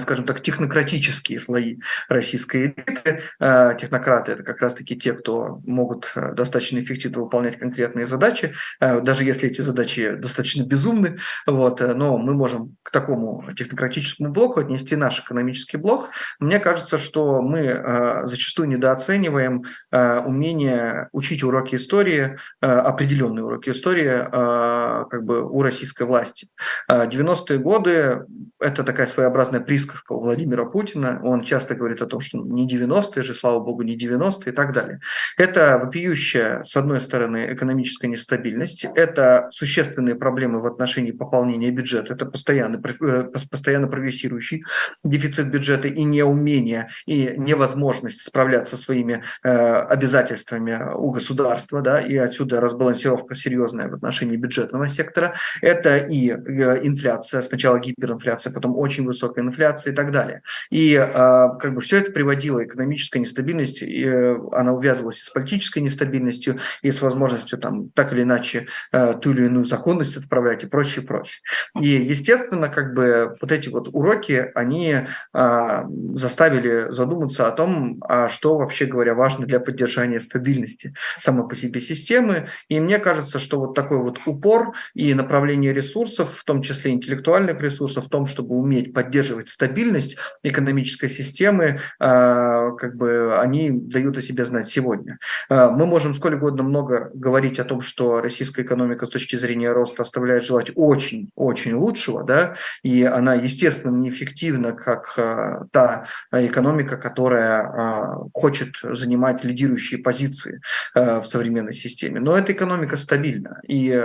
скажем так, технократические слои российской элиты. Э, технократы – это как раз-таки те, кто могут э, достаточно эффективно выполнять конкретные задачи, даже если эти задачи достаточно безумны. Вот, но мы можем к такому технократическому блоку отнести наш экономический блок. Мне кажется, что мы зачастую недооцениваем умение учить уроки истории, определенные уроки истории как бы у российской власти. 90-е годы – это такая своеобразная присказка у Владимира Путина. Он часто говорит о том, что не 90-е же, слава богу, не 90-е и так далее. Это вопиющая, с одной стороны, экономическая нестабильность, это существенные проблемы в отношении пополнения бюджета, это постоянно, э, постоянно прогрессирующий дефицит бюджета и неумение, и невозможность справляться со своими э, обязательствами у государства, да, и отсюда разбалансировка серьезная в отношении бюджетного сектора. Это и э, инфляция, сначала гиперинфляция, потом очень высокая инфляция, инфляции и так далее. И а, как бы все это приводило экономическая нестабильность, и, э, она увязывалась с политической нестабильностью, и с возможностью там так или иначе э, ту или иную законность отправлять и прочее, прочее. И, естественно, как бы вот эти вот уроки, они а, заставили задуматься о том, а что вообще говоря важно для поддержания стабильности самой по себе системы. И мне кажется, что вот такой вот упор и направление ресурсов, в том числе интеллектуальных ресурсов, в том, чтобы уметь поддерживать стабильность экономической системы, как бы они дают о себе знать сегодня. Мы можем сколь угодно много говорить о том, что российская экономика с точки зрения роста оставляет желать очень-очень лучшего, да, и она, естественно, неэффективна, как та экономика, которая хочет занимать лидирующие позиции в современной системе. Но эта экономика стабильна, и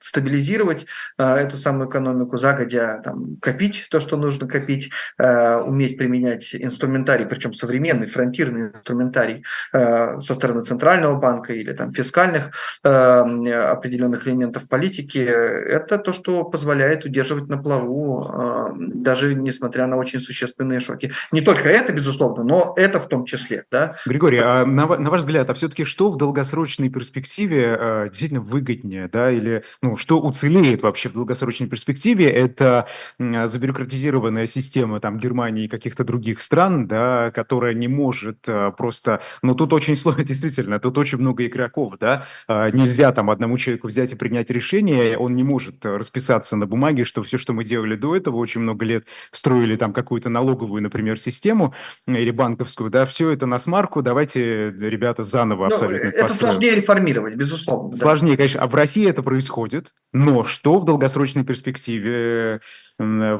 стабилизировать эту самую экономику загодя, там, копить то, что нужно копить, уметь применять инструментарий, причем современный, фронтирный инструментарий со стороны центрального банка или там фискальных определенных элементов политики, это то, что позволяет удерживать на плаву, даже несмотря на очень существенные шоки. Не только это, безусловно, но это в том числе. Да? Григорий, а на, на ваш взгляд, а все-таки что в долгосрочной перспективе э, действительно выгоднее, да, или ну, что уцелеет вообще в долгосрочной перспективе? Это э, забюрократизированная система там Германии и каких-то других стран, да, которая не может э, просто, ну тут очень сложно, действительно, тут очень много игроков, да, э, нельзя там одному человеку взять и принять решение, он не может расписаться на бумаге, что все, что мы делали до этого, очень много лет строили там какую-то налоговую, например, систему или банковскую, да, все это на смарку, давайте, ребята, заново ну, абсолютно Это построим. сложнее реформировать, безусловно. Сложнее, да. конечно, а в России это происходит, но что в долгосрочной перспективе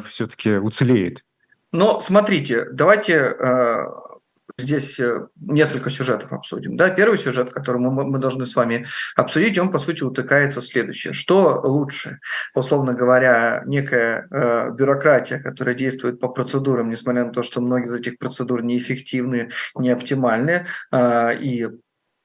все-таки уцелеет? Но смотрите, давайте э, здесь э, несколько сюжетов обсудим. Да, первый сюжет, который мы, мы должны с вами обсудить, он, по сути, утыкается в следующее. Что лучше? Условно говоря, некая э, бюрократия, которая действует по процедурам, несмотря на то, что многие из этих процедур неэффективны, не оптимальны, э, и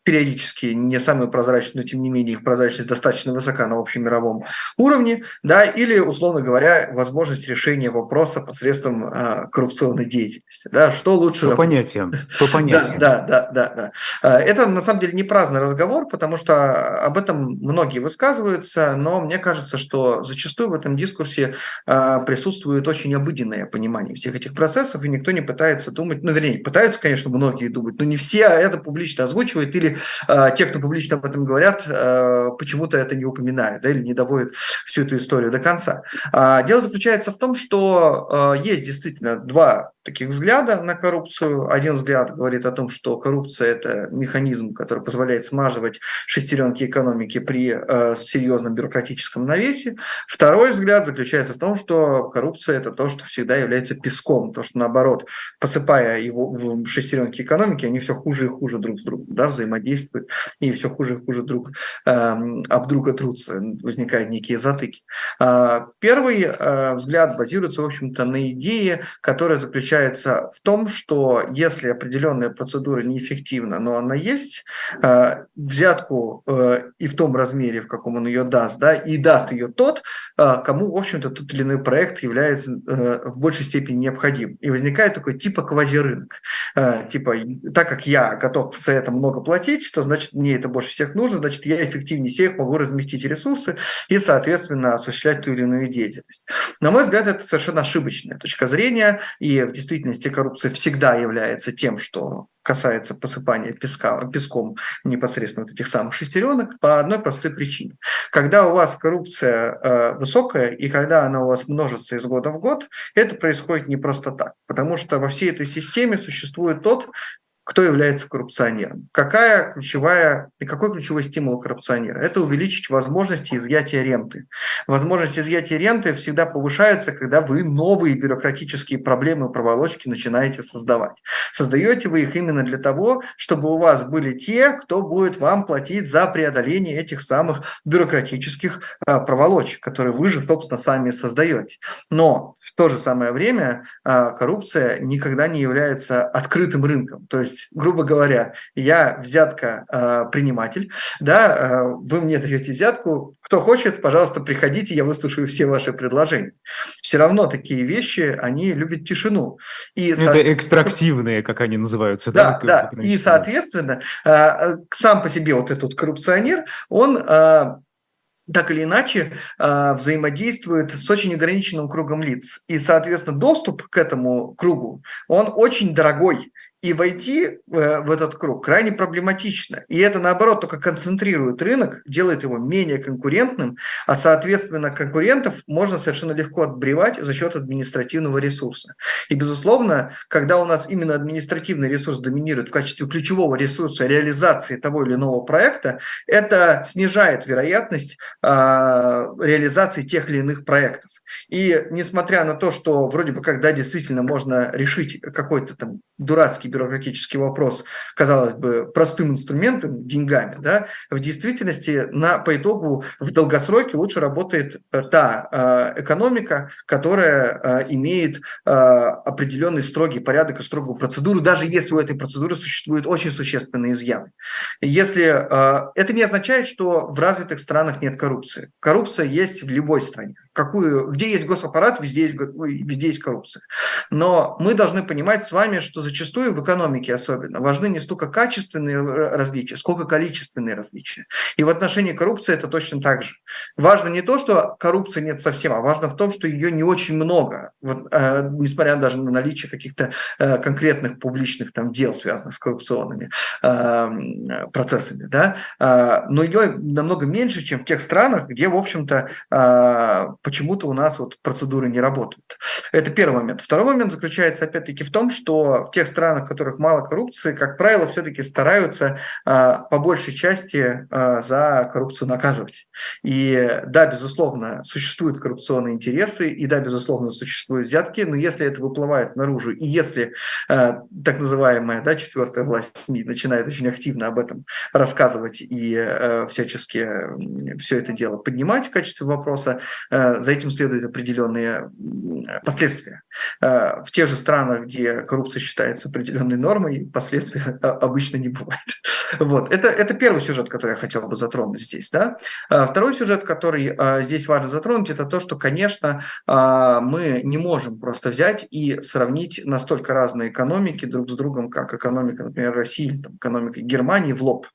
периодически не самые прозрачные, но тем не менее их прозрачность достаточно высока на общемировом уровне, да, или, условно говоря, возможность решения вопроса посредством а, коррупционной деятельности. Да, что лучше... По понятиям. По понятиям. Да, да, да, да, да. Это на самом деле не праздный разговор, потому что об этом многие высказываются, но мне кажется, что зачастую в этом дискурсе а, присутствует очень обыденное понимание всех этих процессов, и никто не пытается думать, ну, вернее, пытаются, конечно, многие думать, но не все это публично озвучивают или э, те, кто публично об этом говорят, э, почему-то это не упоминают да, или не доводят всю эту историю до конца. А, дело заключается в том, что э, есть действительно два таких взгляда на коррупцию. Один взгляд говорит о том, что коррупция – это механизм, который позволяет смазывать шестеренки экономики при э, серьезном бюрократическом навесе. Второй взгляд заключается в том, что коррупция – это то, что всегда является песком, то, что наоборот, посыпая его шестеренки экономики, они все хуже и хуже друг с другом да, взаимодействуют, и все хуже и хуже друг э, об друга трутся, возникают некие затыки. Э, первый э, взгляд базируется, в общем-то, на идее, которая заключается заключается в том, что если определенная процедура неэффективна, но она есть, э, взятку э, и в том размере, в каком он ее даст, да, и даст ее тот, э, кому, в общем-то, тот или иной проект является в большей степени необходим. И возникает такой типа квазирынок. Типа, так как я готов за это много платить, то значит мне это больше всех нужно, значит я эффективнее всех могу разместить ресурсы и, соответственно, осуществлять ту или иную деятельность. На мой взгляд, это совершенно ошибочная точка зрения, и в действительности коррупция всегда является тем, что касается посыпания песка, песком непосредственно вот этих самых шестеренок, по одной простой причине. Когда у вас коррупция э, высокая, и когда она у вас множится из года в год, это происходит не просто так, потому что во всей этой системе существует тот кто является коррупционером. Какая ключевая, и какой ключевой стимул коррупционера? Это увеличить возможности изъятия ренты. Возможность изъятия ренты всегда повышается, когда вы новые бюрократические проблемы проволочки начинаете создавать. Создаете вы их именно для того, чтобы у вас были те, кто будет вам платить за преодоление этих самых бюрократических а, проволочек, которые вы же, собственно, сами создаете. Но в то же самое время а, коррупция никогда не является открытым рынком. То есть есть, грубо говоря, я взятка э, приниматель, да, э, вы мне даете взятку, кто хочет, пожалуйста, приходите, я выслушаю все ваши предложения. Все равно такие вещи, они любят тишину. И, Это со... экстрактивные, как они называются. Да, да, да. и, соответственно, э, сам по себе вот этот коррупционер, он так или иначе э, взаимодействует с очень ограниченным кругом лиц. И, соответственно, доступ к этому кругу, он очень дорогой. И войти э, в этот круг крайне проблематично. И это, наоборот, только концентрирует рынок, делает его менее конкурентным, а, соответственно, конкурентов можно совершенно легко отбревать за счет административного ресурса. И, безусловно, когда у нас именно административный ресурс доминирует в качестве ключевого ресурса реализации того или иного проекта, это снижает вероятность э, реализации тех или иных проектов. И несмотря на то, что вроде бы когда действительно можно решить какой-то там дурацкий бюрократический вопрос, казалось бы, простым инструментом, деньгами, да, в действительности на, по итогу в долгосроке лучше работает э, та э, экономика, которая э, имеет определенный строгий порядок и строгую процедуру, даже если у этой процедуры существуют очень существенные изъяны. Если это не означает, что в развитых странах нет коррупции. Коррупция есть в любой стране. Какую, где есть госаппарат, везде есть, везде есть коррупция. Но мы должны понимать с вами, что зачастую в экономике особенно важны не столько качественные различия, сколько количественные различия. И в отношении коррупции это точно так же. Важно не то, что коррупции нет совсем, а важно в том, что ее не очень много, вот, э, несмотря даже на наличие каких-то э, конкретных публичных там дел, связанных с коррупционными э, процессами. Да? Э, но ее намного меньше, чем в тех странах, где, в общем-то, э, почему-то у нас вот процедуры не работают. Это первый момент. Второй момент заключается, опять-таки, в том, что в тех странах, в которых мало коррупции, как правило, все-таки стараются э, по большей части э, за коррупцию наказывать. И да, безусловно, существуют коррупционные интересы, и да, безусловно, существуют взятки, но если это выплывает наружу, и если э, так называемая да, четвертая власть СМИ начинает очень активно об этом рассказывать и всячески все это дело поднимать в качестве вопроса, за этим следуют определенные последствия. Э, в тех же странах, где коррупция считается определенной нормой, последствий обычно не бывает. Вот. Это, это первый сюжет, который я хотел бы затронуть здесь. Да? Э, второй сюжет, который здесь важно затронуть, это то, что, конечно, мы не можем просто взять и сравнить настолько разные экономики друг с другом, как экономика, например, России или там, экономика Германии в лоб.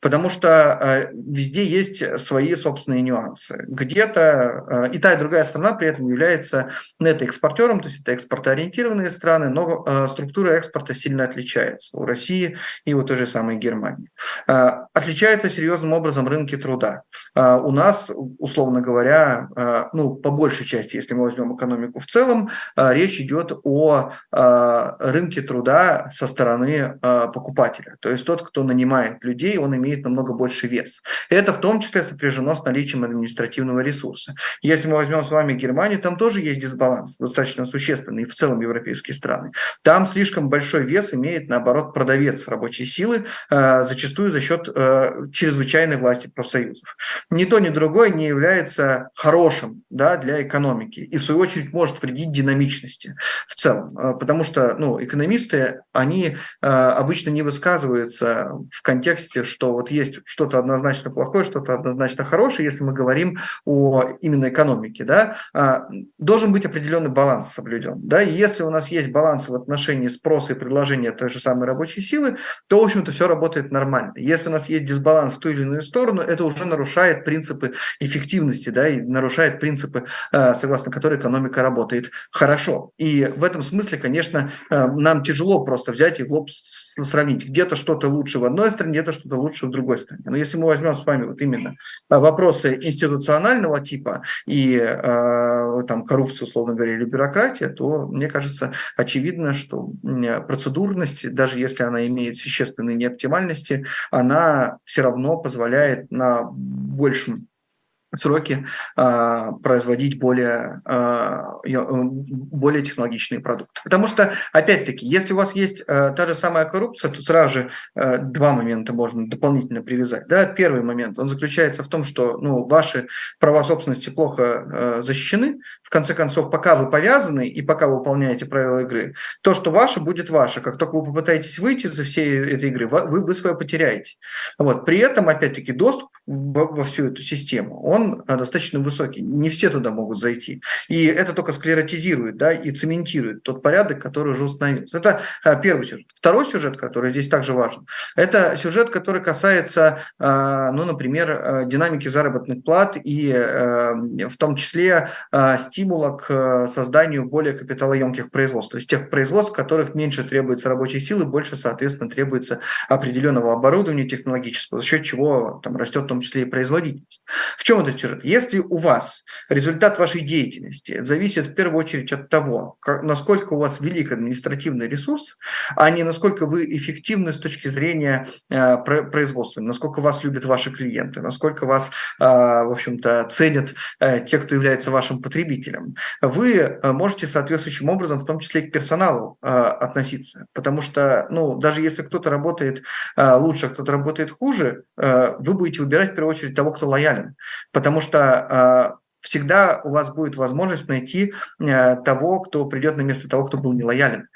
Потому что везде есть свои собственные нюансы. Где-то и та, и другая страна при этом является нетоэкспортером, то есть это экспортоориентированные страны, но э, структура экспорта сильно отличается у России и у той же самой Германии. Э, отличаются серьезным образом рынки труда. Э, у нас, условно говоря, э, ну, по большей части, если мы возьмем экономику в целом, э, речь идет о э, рынке труда со стороны э, покупателя. То есть тот, кто нанимает людей, он имеет намного больше вес. Это в том числе сопряжено с наличием административного ресурса. Если мы возьмем с вами Германию, там тоже есть дисбаланс достаточно существенный, в целом европейские страны. Там слишком большой вес имеет, наоборот, продавец рабочей силы, э, зачастую за счет э, чрезвычайной власти профсоюзов. Ни то, ни другое не является хорошим да, для экономики и, в свою очередь, может вредить динамичности в целом. Э, потому что ну, экономисты, они обычно не высказываются в контексте, что вот есть что-то однозначно плохое, что-то однозначно хорошее, если мы говорим о именно экономике. Да? Должен быть определенный баланс соблюден. Да? Если у нас есть баланс в отношении спроса и предложения той же самой рабочей силы, то, в общем-то, все работает нормально. Если у нас есть дисбаланс в ту или иную сторону, это уже нарушает принципы эффективности, да, и нарушает принципы, э, согласно которой экономика работает хорошо. И в этом смысле, конечно, э, нам тяжело просто взять и в лоб сравнить. Где-то что-то лучше в одной стране, где-то что-то лучше в другой стране. Но если мы возьмем с вами вот именно вопросы институционального типа и э, там коррупцию, условно говоря, или бюрократия, то, мне кажется, очевидно, что процедурность, даже если она имеет существенные неоптимальности, она все равно позволяет на большем сроки э, производить более, э, более технологичные продукты. Потому что, опять-таки, если у вас есть э, та же самая коррупция, то сразу же э, два момента можно дополнительно привязать. Да? Первый момент, он заключается в том, что ну, ваши права собственности плохо защищены. В конце концов, пока вы повязаны и пока вы выполняете правила игры, то, что ваше, будет ваше. Как только вы попытаетесь выйти за всей этой игры, вы, вы свое потеряете. Вот. При этом, опять-таки, доступ во, во всю эту систему, он он достаточно высокий. Не все туда могут зайти. И это только склеротизирует, да, и цементирует тот порядок, который уже установился. Это первый сюжет. Второй сюжет, который здесь также важен, это сюжет, который касается, ну, например, динамики заработных плат и в том числе стимула к созданию более капиталоемких производств, то есть тех производств, в которых меньше требуется рабочей силы, больше, соответственно, требуется определенного оборудования технологического, за счет чего там растет в том числе и производительность. В чем этот сюжет? Если у вас результат вашей деятельности зависит в первую очередь от того, как, насколько у вас велик административный ресурс, а не насколько вы эффективны с точки зрения э, производства, насколько вас любят ваши клиенты, насколько вас, э, в общем-то, ценят э, те, кто является вашим потребителем, вы э, можете соответствующим образом, в том числе и к персоналу, э, относиться. Потому что, ну, даже если кто-то работает э, лучше, а кто-то работает хуже, вы будете выбирать в первую очередь того, кто лоялен. Потому что всегда у вас будет возможность найти того, кто придет на место того, кто был нелоялен.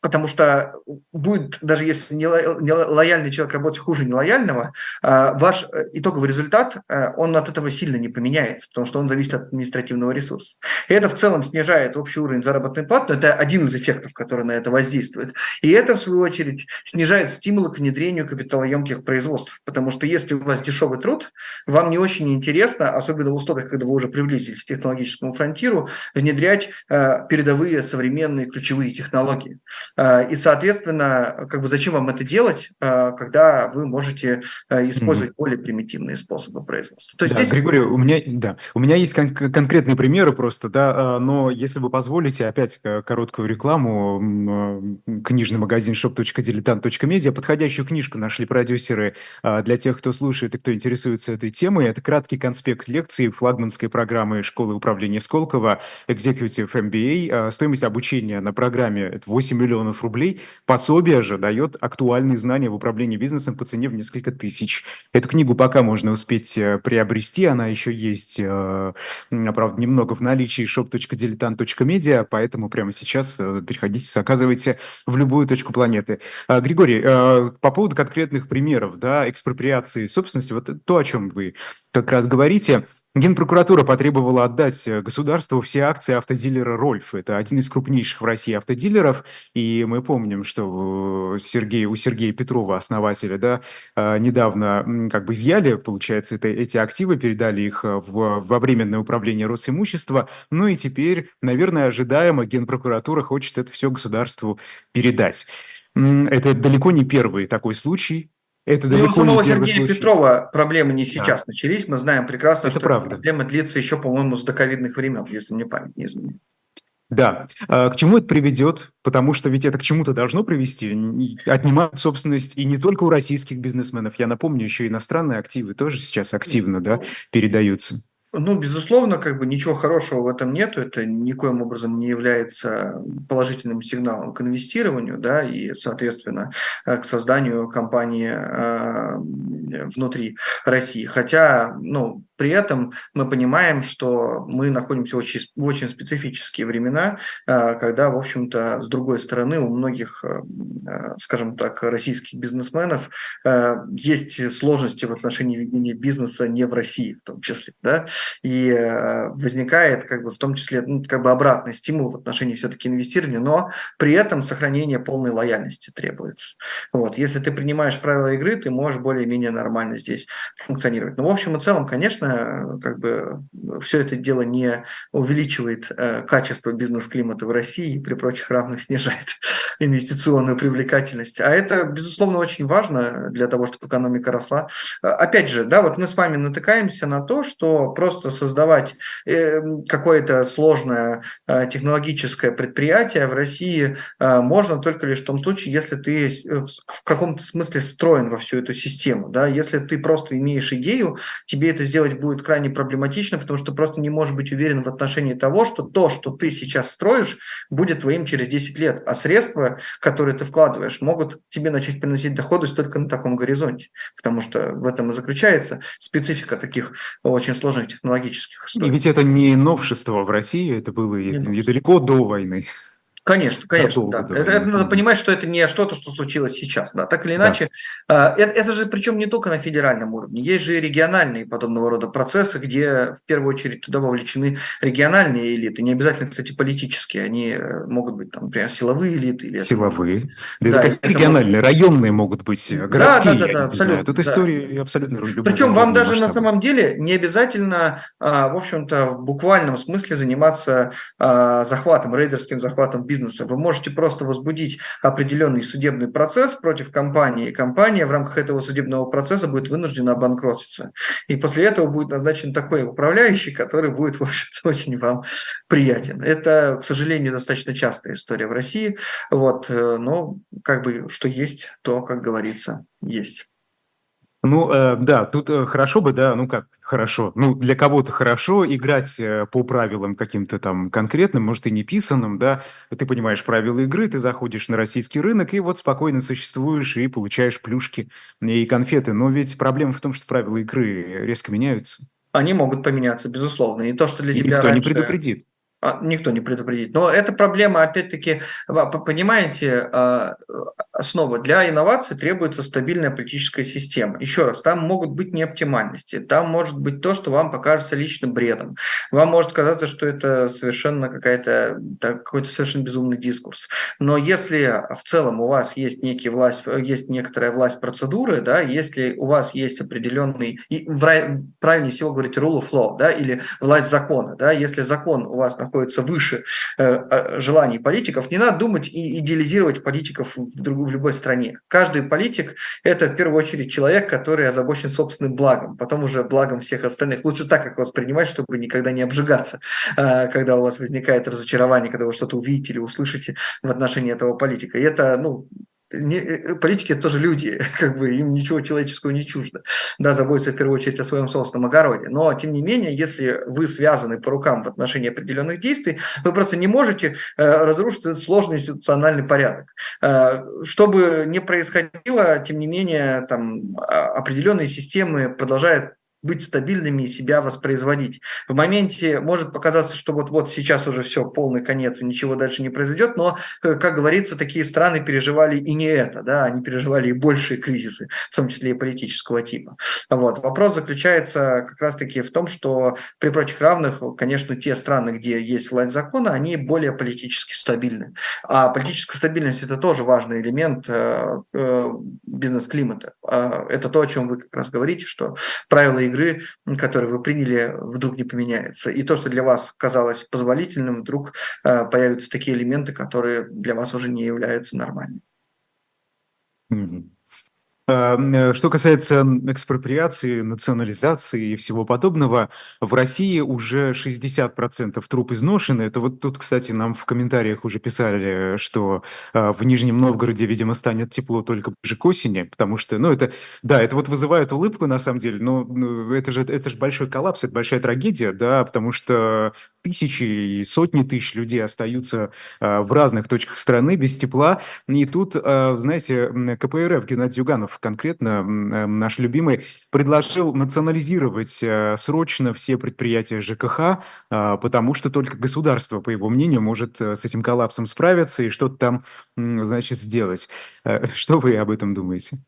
Потому что будет, даже если не лояльный человек работает хуже нелояльного, а, ваш э, итоговый результат, э, он от этого сильно не поменяется, потому что он зависит от административного ресурса. И это в целом снижает общий уровень заработной платы, но это один из эффектов, который на это воздействует. И это, в свою очередь, снижает стимулы к внедрению капиталоемких производств, потому что если у вас дешевый труд, вам не очень интересно, особенно в условиях, когда вы уже приблизились к технологическому фронтиру, внедрять э, передовые современные ключевые технологии. Э, и, соответственно, как бы зачем вам это делать, э, когда вы можете э, использовать mm-hmm. более примитивные способы производства? То есть да, здесь... Григорий, у меня, да, у меня есть кон- конкретные примеры просто, да, но если вы позволите, опять короткую рекламу, книжный магазин shop.diletant.media, подходящую книжку нашли продюсеры для тех, кто слушает и кто интересуется этой темой. Это краткий конспект лекции флагманской программы школы управления Сколково Executive MBA. Стоимость обучения на программе – это 8 миллионов миллионов рублей. Пособие же дает актуальные знания в управлении бизнесом по цене в несколько тысяч. Эту книгу пока можно успеть э, приобрести, она еще есть, э, правда, немного в наличии shop.diletant.media, поэтому прямо сейчас э, переходите, заказывайте в любую точку планеты. А, Григорий, по поводу конкретных примеров, да, экспроприации собственности, вот то, о чем вы как раз говорите – Генпрокуратура потребовала отдать э, государству все акции автодилера «Рольф». Это один из крупнейших в России автодилеров. И мы помним, что Сергей, у Сергея Петрова, основателя, да, э, недавно как бы изъяли, получается, это, эти активы, передали их э, в, во временное управление Росимущества. Ну и теперь, наверное, ожидаемо Генпрокуратура хочет это все государству передать. Это далеко не первый такой случай. Это ну, далеко у самого Сергея случай. Петрова проблемы не сейчас да. начались. Мы знаем прекрасно, Это что правда. проблема длится еще, по-моему, с доковидных времен, если мне память не изменит. Да. А к чему это приведет? Потому что ведь это к чему-то должно привести. Отнимают собственность и не только у российских бизнесменов. Я напомню, еще иностранные активы тоже сейчас активно да, ну, передаются. Ну, безусловно, как бы ничего хорошего в этом нету. Это никоим образом не является положительным сигналом к инвестированию, да, и, соответственно, э, к созданию компании э, внутри России. Хотя, ну, при этом мы понимаем, что мы находимся очень, в очень специфические времена, э, когда, в общем-то, с другой стороны, у многих, э, э, скажем так, российских бизнесменов есть сложности в отношении ведения бизнеса не в России, в том числе, да, и возникает, как бы, в том числе, ну, как бы обратный стимул в отношении все-таки инвестирования, но при этом сохранение полной лояльности требуется. Вот, если ты принимаешь правила игры, ты можешь более-менее нормально здесь функционировать. Но, в общем и целом, конечно, как бы все это дело не увеличивает э, качество бизнес-климата в России и при прочих равных снижает инвестиционную привлекательность. А это, безусловно, очень важно для того, чтобы экономика росла. Опять же, да, вот мы с вами натыкаемся на то, что просто создавать э, какое-то сложное э, технологическое предприятие в России можно только лишь в том случае, если ты в каком-то смысле строен во всю эту систему. Да? Если ты просто имеешь идею, тебе это сделать будет крайне проблематично, потому что просто не можешь быть уверен в отношении того, что то, что ты сейчас строишь, будет твоим через 10 лет, а средства, которые ты вкладываешь, могут тебе начать приносить доходы только на таком горизонте, потому что в этом и заключается специфика таких очень сложных технологических историй. И ведь это не новшество в России, это было и, и далеко до войны. Конечно, конечно, да. Это, это надо понимать, что это не что-то, что случилось сейчас, да. Так или иначе, да. это, это же причем не только на федеральном уровне, есть же и региональные подобного рода процессы, где в первую очередь туда вовлечены региональные элиты, не обязательно, кстати, политические, они э, могут быть, там, например, силовые элиты. Или силовые. Это... Да, да это региональные, могут... районные могут быть, э, городские. Да, да, да, да абсолютно. Тут да. история абсолютно Причем вам даже масштаба. на самом деле не обязательно, в общем-то, в буквальном смысле заниматься захватом, рейдерским захватом бизнеса. Вы можете просто возбудить определенный судебный процесс против компании, и компания в рамках этого судебного процесса будет вынуждена обанкротиться. И после этого будет назначен такой управляющий, который будет, в общем-то, очень вам приятен. Это, к сожалению, достаточно частая история в России. Вот, э, но как бы что есть, то, как говорится, есть. Ну, э, да, тут э, хорошо бы, да, ну как хорошо, ну для кого-то хорошо играть э, по правилам каким-то там конкретным, может и не писанным, да, ты понимаешь правила игры, ты заходишь на российский рынок и вот спокойно существуешь и получаешь плюшки и конфеты. Но ведь проблема в том, что правила игры резко меняются. Они могут поменяться, безусловно. И то, что для и тебя никто раньше... не предупредит. А, никто не предупредит. Но эта проблема, опять-таки, понимаете, а, основа для инноваций требуется стабильная политическая система. Еще раз, там могут быть неоптимальности, там может быть то, что вам покажется лично бредом. Вам может казаться, что это совершенно какая-то, какой-то совершенно безумный дискурс. Но если в целом у вас есть некий власть, есть некоторая власть процедуры, да, если у вас есть определенный, правильнее всего говорить rule of law, да, или власть закона, да, если закон у вас находится выше э, э, желаний политиков, не надо думать и идеализировать политиков в, друг, в любой стране. Каждый политик – это в первую очередь человек, который озабочен собственным благом, потом уже благом всех остальных. Лучше так, как воспринимать, чтобы никогда не обжигаться, э, когда у вас возникает разочарование, когда вы что-то увидите или услышите в отношении этого политика. И это, ну, не, э, э, политики тоже люди, как бы им ничего человеческого не чуждо, да, заботятся в первую очередь о своем собственном огороде. Но, тем не менее, если вы связаны по рукам в отношении определенных действий, вы просто не можете э, разрушить этот сложный институциональный порядок. Э, что бы ни происходило, тем не менее, там а, определенные системы продолжают быть стабильными и себя воспроизводить. В моменте может показаться, что вот-вот сейчас уже все, полный конец, и ничего дальше не произойдет, но, э, как говорится, такие страны переживали и не это, да, они переживали и большие кризисы, в том числе и политического типа. Вот. Вопрос заключается как раз-таки в том, что при прочих равных, конечно, те страны, где есть власть закона, они более политически стабильны. А политическая стабильность – это тоже важный элемент э, э, бизнес-климата. Э, это то, о чем вы как раз говорите, что правила игры, которые вы приняли, вдруг не поменяется. И то, что для вас казалось позволительным, вдруг э, появятся такие элементы, которые для вас уже не являются нормальными. Mm-hmm. Э, что касается экспроприации, национализации и всего подобного, в России уже 60% труп изношены. Это вот тут, кстати, нам в комментариях уже писали, что э, в Нижнем Новгороде, видимо, станет тепло только ближе к осени, потому что, ну, это, да, это вот вызывает улыбку, на самом деле, но ну, это же, это же большой коллапс, это большая трагедия, да, потому что тысячи и сотни тысяч людей остаются э, в разных точках страны без тепла. И тут, знаете, КПРФ Геннадий Зюганов конкретно э, наш любимый, предложил национализировать э, срочно все предприятия ЖКХ, э, потому что только государство, по его мнению, может с этим коллапсом справиться и что-то там, значит, сделать. Что вы об этом думаете?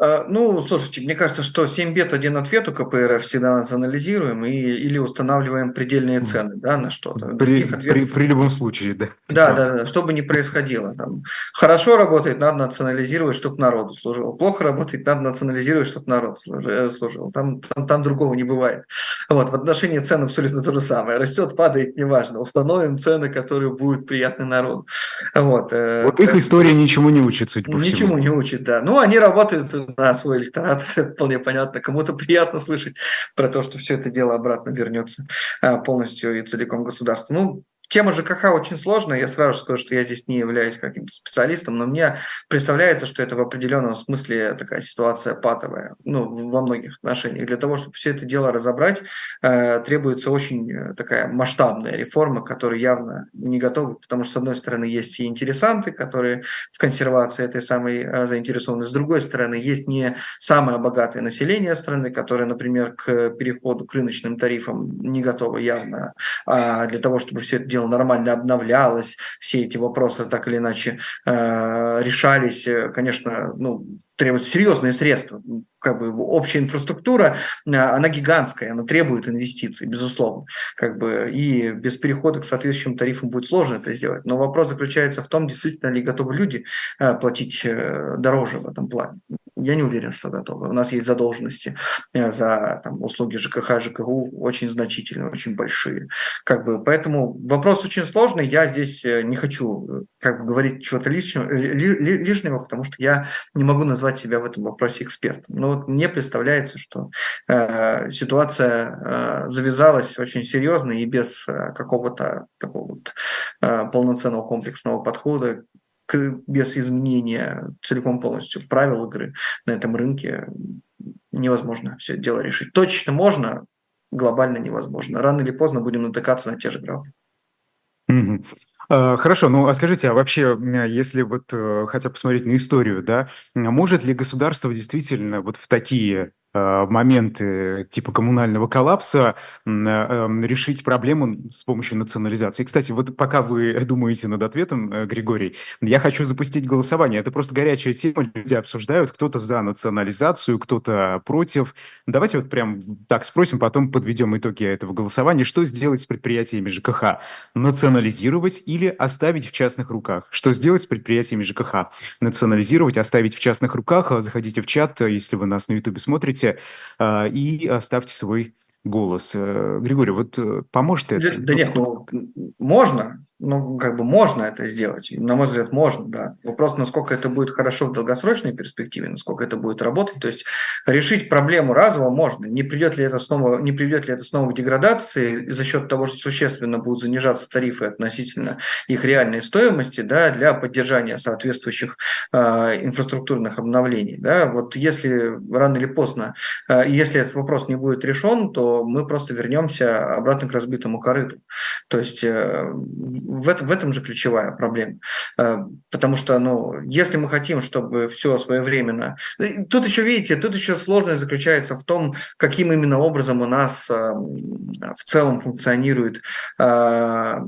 А, ну, слушайте, мне кажется, что 7 бет, один ответ у КПРФ всегда национализируем и, или устанавливаем предельные цены да, на что-то. При, при, при любом случае, да. Да, да, да, что бы ни происходило. Там, хорошо работает, надо национализировать, чтобы народу служило. Плохо работает, надо национализировать, чтобы народ э, служил. Там, там, там другого не бывает. Вот, в отношении цен абсолютно то же самое. Растет, падает, неважно. Установим цены, которые будут приятны народу. Вот, э, вот их история ничему не учит, судя по Ничему не учит, да. Ну, они работают на свой электорат, вполне понятно. Кому-то приятно слышать про то, что все это дело обратно вернется а, полностью и целиком государству. Ну, Тема ЖКХ очень сложная. Я сразу скажу, что я здесь не являюсь каким-то специалистом, но мне представляется, что это в определенном смысле такая ситуация патовая, ну, во многих отношениях. Для того, чтобы все это дело разобрать, э, требуется очень э, такая масштабная реформа, которая явно не готова, потому что, с одной стороны, есть и интересанты, которые в консервации этой самой э, заинтересованы, с другой стороны, есть не самое богатое население страны, которое, например, к переходу к рыночным тарифам не готово явно. А для того, чтобы все это дело происходило нормально, обновлялось, все эти вопросы так или иначе э, решались, конечно, ну, требуются серьезные средства. Как бы общая инфраструктура, а, она гигантская, она требует инвестиций, безусловно. Как бы, и без перехода к соответствующим тарифам будет сложно это сделать. Но вопрос заключается в том, действительно ли готовы люди а, платить э, дороже в этом плане. Я не уверен, что готовы. У нас есть задолженности э, за там, услуги ЖКХ, ЖКУ очень значительные, очень большие. Как бы, поэтому вопрос очень сложный. Я здесь э, не хочу как бы, говорить чего-то лишнего, лишнего, потому что я не могу назвать себя в этом вопросе экспертом. Но вот мне представляется, что э, ситуация э, завязалась очень серьезно и без э, какого-то такого вот э, полноценного комплексного подхода к, без изменения целиком полностью правил игры на этом рынке невозможно все это дело решить. Точно можно, глобально невозможно. Рано или поздно будем натыкаться на те же грабли. Mm-hmm. А, хорошо, ну а скажите, а вообще, если вот э, хотя посмотреть на историю, да, может ли государство действительно вот в такие моменты типа коммунального коллапса э, эм, решить проблему с помощью национализации. Кстати, вот пока вы думаете над ответом, э, Григорий, я хочу запустить голосование. Это просто горячая тема, люди обсуждают, кто-то за национализацию, кто-то против. Давайте вот прям так спросим, потом подведем итоги этого голосования. Что сделать с предприятиями ЖКХ? Национализировать или оставить в частных руках? Что сделать с предприятиями ЖКХ? Национализировать, оставить в частных руках? Заходите в чат, если вы нас на YouTube смотрите слушайте а, и оставьте свой голос. Э, Григорий, вот э, поможет это? Да, да нет, ну, можно, ну, как бы можно это сделать. На мой взгляд, можно, да. Вопрос, насколько это будет хорошо в долгосрочной перспективе, насколько это будет работать. То есть решить проблему разово можно. Не придет ли это снова, не приведет ли это снова к деградации за счет того, что существенно будут занижаться тарифы относительно их реальной стоимости, да, для поддержания соответствующих э, инфраструктурных обновлений. Да. Вот если рано или поздно, э, если этот вопрос не будет решен, то мы просто вернемся обратно к разбитому корыту. То есть э, в, этом, в этом же ключевая проблема. Э, потому что, ну, если мы хотим, чтобы все своевременно... Тут еще, видите, тут еще сложность заключается в том, каким именно образом у нас э, в целом функционирует э,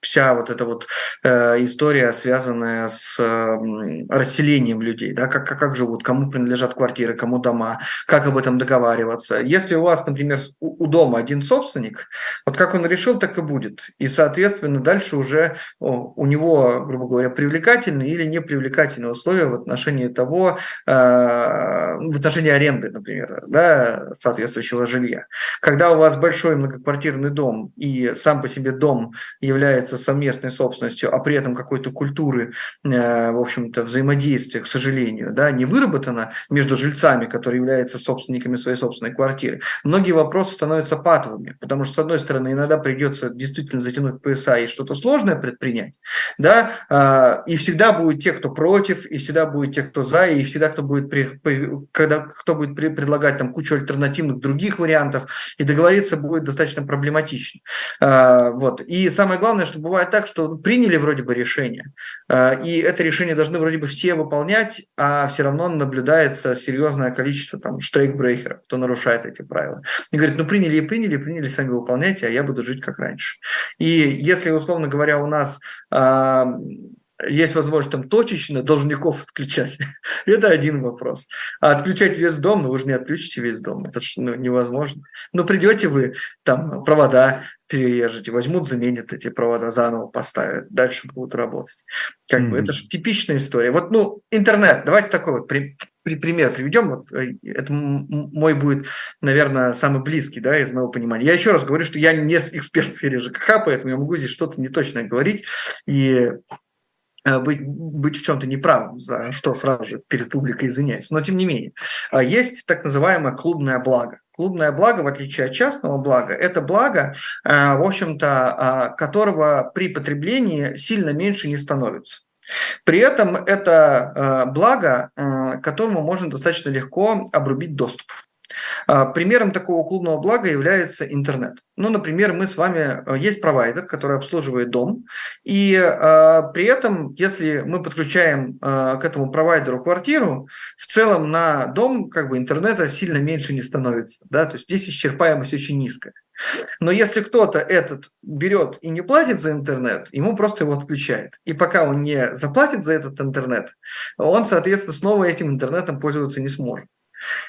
вся вот эта вот э, история, связанная с э, расселением людей, да, как, как, как живут, кому принадлежат квартиры, кому дома, как об этом договариваться. Если у вас, например, у, у дома один собственник, вот как он решил, так и будет. И, соответственно, дальше уже о, у него, грубо говоря, привлекательные или непривлекательные условия в отношении того, э, в отношении аренды, например, да, соответствующего жилья. Когда у вас большой многоквартирный дом, и сам по себе дом является является совместной собственностью, а при этом какой-то культуры, э, в общем-то, взаимодействия, к сожалению, да, не выработано между жильцами, которые являются собственниками своей собственной квартиры, многие вопросы становятся патовыми, потому что, с одной стороны, иногда придется действительно затянуть пояса и что-то сложное предпринять, да, а, и всегда будет те, кто против, и всегда будет те, кто за, и всегда кто будет, когда, кто будет предлагать там кучу альтернативных других вариантов, и договориться будет достаточно проблематично. А, вот. И самое главное, что бывает так, что приняли вроде бы решение, э, и это решение должны вроде бы все выполнять, а все равно наблюдается серьезное количество там штрейкбрейкеров, кто нарушает эти правила. И говорит, ну приняли и приняли, приняли, сами выполняйте, а я буду жить как раньше. И если, условно говоря, у нас э, есть возможность там точечно должников отключать. это один вопрос. А отключать весь дом, ну вы же не отключите весь дом, это же ну, невозможно. Но придете вы, там провода перережете, возьмут, заменят эти провода, заново поставят, дальше будут работать. Как mm-hmm. бы это же типичная история. Вот, ну, интернет, давайте такой вот при, при, пример приведем. Вот, э, это мой будет, наверное, самый близкий, да, из моего понимания. Я еще раз говорю, что я не эксперт в сфере ЖКХ, поэтому я могу здесь что-то неточное говорить. И быть, быть в чем-то неправым, за что сразу же перед публикой извиняюсь. Но тем не менее, э, есть так называемое клубное благо. Клубное благо, в отличие от частного блага, это благо, э, в общем-то, которого при потреблении сильно меньше не становится. При этом это благо, которому можно достаточно легко обрубить доступ. А, примером такого клубного блага является интернет. Ну, например, мы с вами, э, есть провайдер, который обслуживает дом, и э, при этом, если мы подключаем э, к этому провайдеру квартиру, в целом на дом как бы интернета сильно меньше не становится, да, то есть здесь исчерпаемость очень низкая. Но если кто-то этот берет и не платит за интернет, ему просто его отключает. И пока он не заплатит за этот интернет, он, соответственно, снова этим интернетом пользоваться не сможет.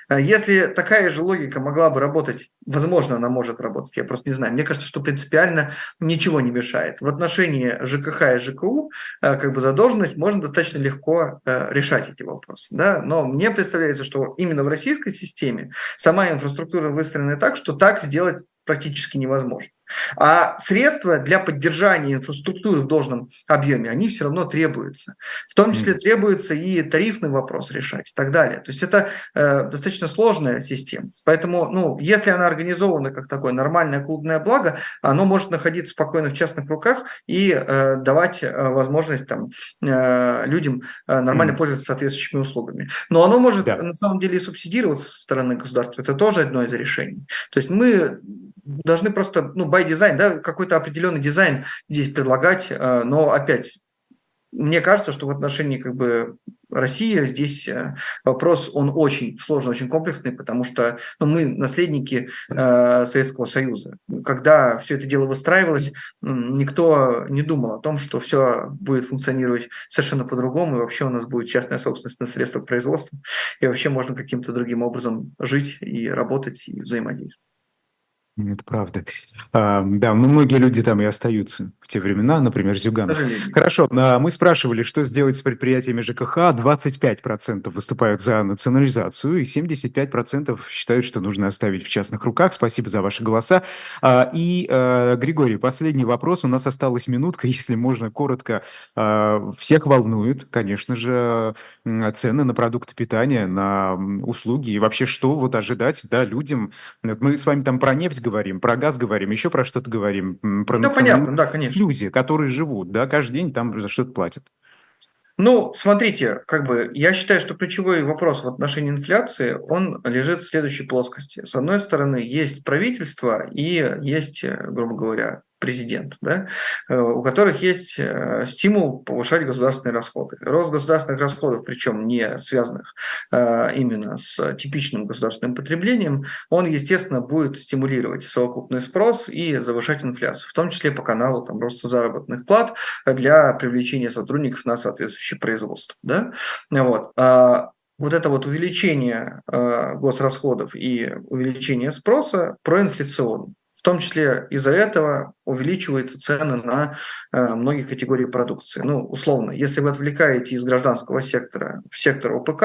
А если такая же логика могла бы работать, возможно, она может работать, я просто не знаю. Мне кажется, что принципиально ничего не мешает. В отношении ЖКХ и ЖКУ э, как бы задолженность можно достаточно легко э, решать эти вопросы. Да? Но мне представляется, что именно в российской системе сама инфраструктура выстроена так, что так сделать практически невозможно. А средства для поддержания инфраструктуры в должном объеме, они все равно требуются. В том числе требуется и тарифный вопрос решать и так далее. То есть это э, достаточно сложная система. Поэтому, ну, если она организована как такое нормальное клубное благо, оно может находиться спокойно в частных руках и э, давать э, возможность там, э, людям э, нормально mm. пользоваться соответствующими услугами. Но оно может да. на самом деле и субсидироваться со стороны государства. Это тоже одно из решений. То есть мы должны просто, ну, by design, да, какой-то определенный дизайн здесь предлагать, э, но опять, мне кажется, что в отношении как бы России здесь э, вопрос, он очень сложный, очень комплексный, потому что ну, мы наследники э, Советского Союза. Когда все это дело выстраивалось, никто не думал о том, что все будет функционировать совершенно по-другому, и вообще у нас будет частная собственность на средства производства, и вообще можно каким-то другим образом жить и работать и взаимодействовать. Это правда. А, да, ну, многие люди там и остаются те времена, например, Зюганов. Хорошо, а мы спрашивали, что сделать с предприятиями ЖКХ. 25% выступают за национализацию, и 75% считают, что нужно оставить в частных руках. Спасибо за ваши голоса. А, и, а, Григорий, последний вопрос. У нас осталась минутка, если можно коротко. Всех волнуют, конечно же, цены на продукты питания, на услуги и вообще что вот ожидать да, людям. Мы с вами там про нефть говорим, про газ говорим, еще про что-то говорим, про да, понятно, да, конечно. Люди, которые живут, да, каждый день там за что-то платят. Ну, смотрите, как бы я считаю, что ключевой вопрос в отношении инфляции, он лежит в следующей плоскости. С одной стороны, есть правительство и есть, грубо говоря, президент, да, э, у которых есть э, стимул повышать государственные расходы. Рост государственных расходов, причем не связанных э, именно с типичным государственным потреблением, он, естественно, будет стимулировать совокупный спрос и завышать инфляцию, в том числе по каналу там, роста заработных плат для привлечения сотрудников на соответствующее производство. Да? Вот. А вот это вот увеличение госрасходов и увеличение спроса проинфляционно. В том числе из-за этого увеличиваются цены на э, многие категории продукции. Ну, условно, если вы отвлекаете из гражданского сектора в сектор ОПК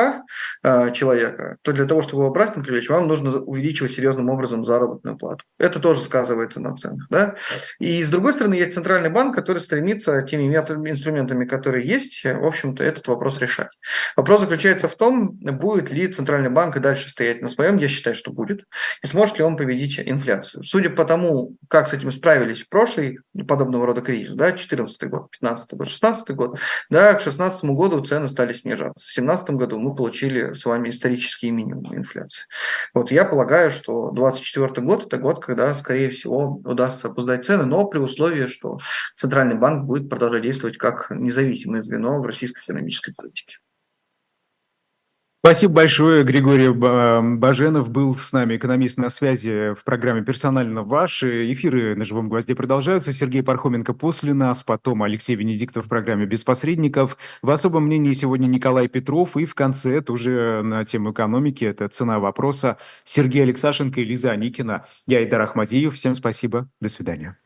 э, человека, то для того, чтобы его обратно привлечь, вам нужно увеличивать серьезным образом заработную плату. Это тоже сказывается на ценах. Да? И с другой стороны, есть центральный банк, который стремится теми инструментами, которые есть, в общем-то, этот вопрос решать. Вопрос заключается в том, будет ли центральный банк и дальше стоять на своем, я считаю, что будет, и сможет ли он победить инфляцию. Судя по тому, как с этим справились прошлый подобного рода кризис, да, 14 год, 15 год, 16 год, да, к 16 году цены стали снижаться. В 17 году мы получили с вами исторические минимумы инфляции. Вот я полагаю, что 24 год – это год, когда, скорее всего, удастся обуздать цены, но при условии, что Центральный банк будет продолжать действовать как независимое звено в российской экономической политике. Спасибо большое. Григорий Баженов был с нами, экономист на связи в программе «Персонально ваш». Эфиры на «Живом гвозде» продолжаются. Сергей Пархоменко после нас, потом Алексей Венедиктов в программе «Без посредников». В особом мнении сегодня Николай Петров. И в конце тоже на тему экономики, это цена вопроса, Сергей Алексашенко и Лиза Аникина. Я Идар Ахмадиев. Всем спасибо. До свидания.